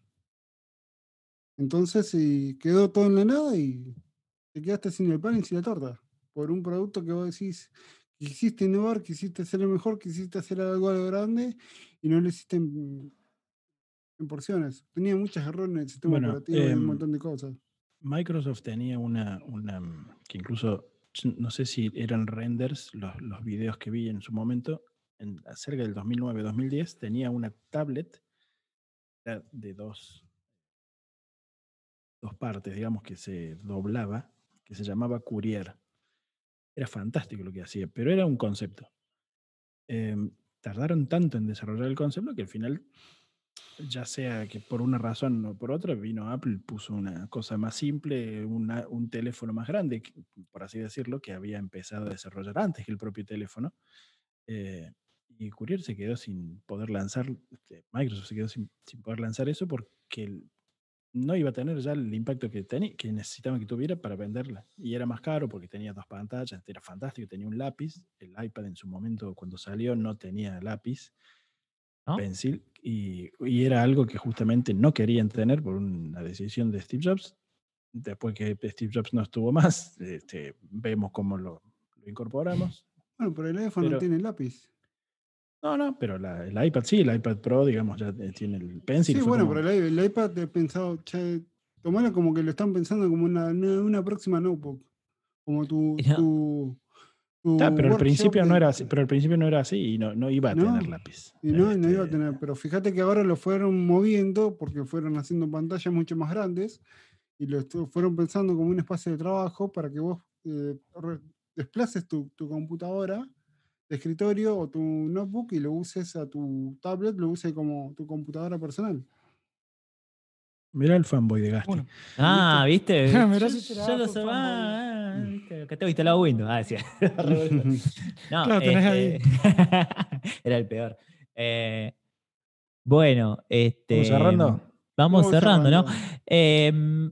Entonces y quedó todo en la nada y te quedaste sin el pan y sin la torta. Por un producto que vos decís, quisiste innovar, quisiste hacer lo mejor, quisiste hacer algo grande y no lo hiciste en, en porciones. Tenía muchos errores en el sistema Bueno, operativo y un em, montón de cosas. Microsoft tenía una, una mm, que incluso, no sé si eran renders, los, los videos que vi en su momento, en, cerca del 2009-2010, tenía una tablet de dos, dos partes, digamos, que se doblaba, que se llamaba Courier. Era fantástico lo que hacía, pero era un concepto. Em, tardaron tanto en desarrollar el concepto que al final, ya sea que por una razón o por otra, vino Apple, puso una cosa más simple, una- un teléfono más grande, por así decirlo, que había empezado a desarrollar antes que el propio teléfono. eh, y Courier se quedó sin poder lanzar, este, Microsoft se quedó sin, sin poder lanzar eso porque no iba a tener ya el impacto que, tenía, que necesitaban que tuviera para venderla. Y era más caro porque tenía dos pantallas, era fantástico, tenía un lápiz. El iPad en su momento, cuando salió, no tenía lápiz, ¿No? pencil, y, y era algo que justamente no querían tener por una decisión de Steve Jobs. Después que Steve Jobs no estuvo más, este, vemos cómo lo, lo incorporamos. Bueno, pero el iPhone pero- no tiene lápiz. No, no, pero la- el iPad sí, el iPad Pro, digamos, ya eh, tiene el pencil. Sí, bueno, como- pero el, el iPad he pensado, che, tomalo como que lo están pensando como una, una, una próxima notebook. Como tu. No. tu, tu pero al principio no era así, pero al principio no era así y no, no iba a No, tener lápiz. Y no, no iba a Este, tener, pero fíjate que ahora lo fueron moviendo porque fueron haciendo pantallas mucho más grandes y lo fueron pensando como un espacio de trabajo para que vos eh, desplaces tu, tu computadora de escritorio o tu notebook y lo uses a tu tablet, lo uses como tu computadora personal. Mirá el fanboy de Gasti. Bueno, Ah, ¿viste? Mirá yo, si será yo lo ah, ah, ¿viste? Que tengo instalado Windows. Ah, decía. No, Claro, tenés ahí. este, Era el peor. Eh, bueno, este. ¿Vamos cerrando? Vamos, Vamos cerrando, ¿no? cerrando.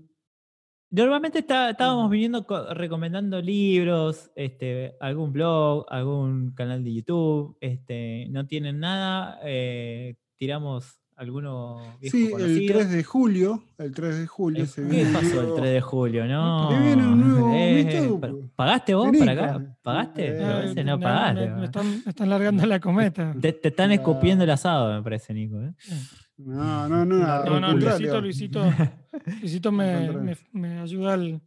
Normalmente está- estábamos viniendo co- recomendando libros, este, algún blog, algún canal de YouTube. Este, no tienen nada. eh, tiramos alguno viejo Sí, el conocido. 3 de julio, el 3 de julio Eh, se ¿Qué viene pasó el nuevo- 3 de julio? No. Se viene un nuevo Eh, pa- ¿Pagaste vos Vení, para acá? ¿Pagaste? Eh, eh, no me- pagaste. Me, me ¿no? están, me están largando la cometa. Te, te están escupiendo el asado, me parece, Nico. No, no, no, No, No, no. Luisito, Luisito, Luisito me, me, me ayuda al...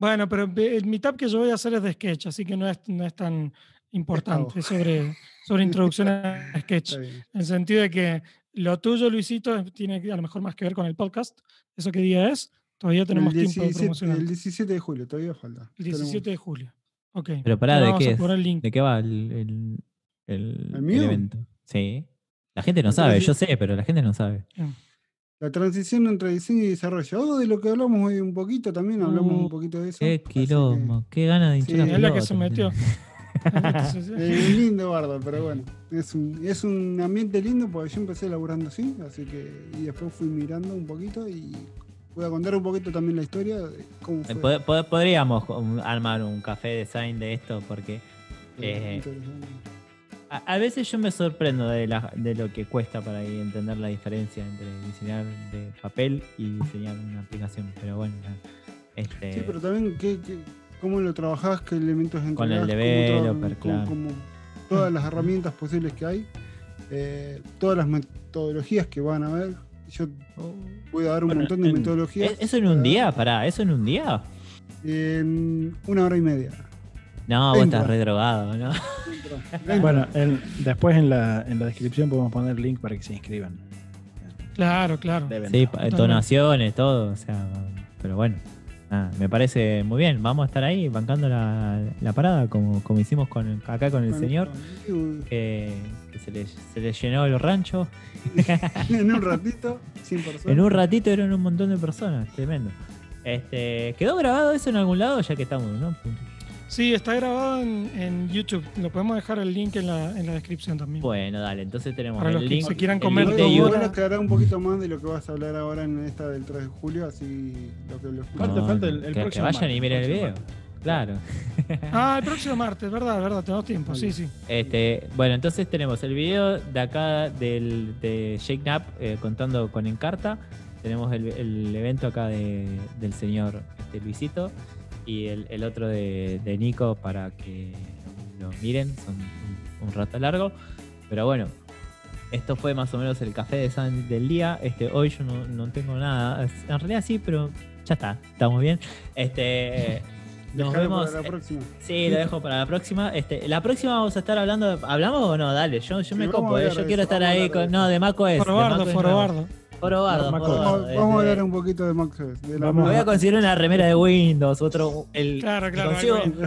Bueno, pero el meetup que yo voy a hacer es de sketch, así que no es, no es tan importante sobre, sobre introducción a sketch. En el sentido de que lo tuyo, Luisito, tiene a lo mejor más que ver con el podcast, eso qué día es, Todavía tenemos el, tiempo de 17, promocionar. el 17 de julio, todavía falta. El 17 de julio. Ok. Pero pará, ¿de vamos qué a es? poner el link. ¿De qué va el, el, el- ¿El el mío? evento? Sí. La gente no sabe, yo sé, pero la gente no sabe. La transición entre diseño y desarrollo. Algo de lo que hablamos hoy un poquito, también hablamos Uh, un poquito de eso. Qué que- quilombo, qué ganas de hinchar Sí, la es la que se metió. Eh, lindo bardo, pero bueno, es un, es un ambiente lindo porque yo empecé laburando así, así que y después fui mirando un poquito y voy a contar un poquito también la historia de cómo Eh, fue. pod- pod- Podríamos um, armar un café design de esto porque eh. A, a veces yo me sorprendo de, la- de lo que cuesta para entender la diferencia entre diseñar de papel y diseñar una aplicación. Pero bueno, este, Sí, pero también ¿qué, qué- cómo lo trabajás, qué elementos Con el developer, claro. cómo todas las herramientas posibles que hay, eh, todas las metodologías que van a haber. Yo voy a dar un Bueno, montón de en- metodologías. ¿es- ¿Eso en un día? Pará, ¿eso en un día? En una hora y media. No, vos estás redrogado, ¿no? Bueno, en- después en la, en la descripción podemos poner el link para que se inscriban. Claro, claro. Deben. Sí, pa- Totalmente. donaciones, todo, o sea, pero bueno, nada, me parece muy bien. Vamos a estar ahí bancando la, la parada como, como hicimos con acá con el Bueno, señor, que, que se, le, se le llenó el rancho. en un ratito, 100 personas. En un ratito eran un montón de personas, tremendo. Este, ¿Quedó grabado eso en algún lado? Ya que estamos, ¿no? Sí, está grabado en, en YouTube. Lo podemos dejar el link en la, en la descripción también. Bueno, dale, entonces tenemos Para el los que link. se quieran el comer link de voy YouTube. a horas. aclarar un poquito más de lo que vas a hablar ahora en esta del 3 de julio, así lo que lo Falta- falta el- el que- que, próximo vayan y martes, miren el próximo video. Claro. Ah, el próximo martes, verdad, verdad, tenemos tiempo. Sí, sí. Este, bueno, entonces tenemos el video de acá del, de Shake Nap eh, contando con Encarta. Tenemos el, el evento acá de- del señor este, Luisito y el, el otro de, de Nico para que lo miren. Son un, un rato largo. Pero bueno, esto fue más o menos el café de San del día. Este, hoy yo no, no tengo nada. En realidad sí, pero ya está. Estamos bien. Este, nos Dejalo vemos. para la próxima. Sí, lo dejo para la próxima. Este, la próxima vamos a estar hablando. de- ¿Hablamos o no? Dale, yo, yo Sí, me copo, eh, yo quiero eso, estar ahí con. No, de Maco es. Forobardo, Forobardo. OS. Forobardo, Vamos, a hablar un poquito de MacOS. De la Me voy a conseguir una remera de Windows, otro. El, Claro, claro.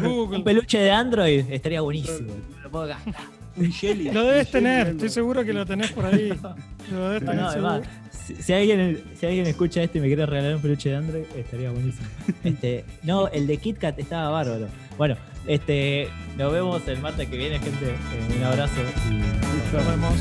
un peluche de Android, estaría buenísimo. Lo puedo gastar. un jelly. Lo debes tener, estoy seguro que lo tenés por ahí. Lo debes No, tener no, seguro. además, si, si alguien, si alguien escucha esto y me quiere regalar un peluche de Android, estaría buenísimo. Este, no, el de KitKat estaba bárbaro. Bueno, este, nos vemos el martes que viene, gente. Eh, un abrazo y Nos vemos.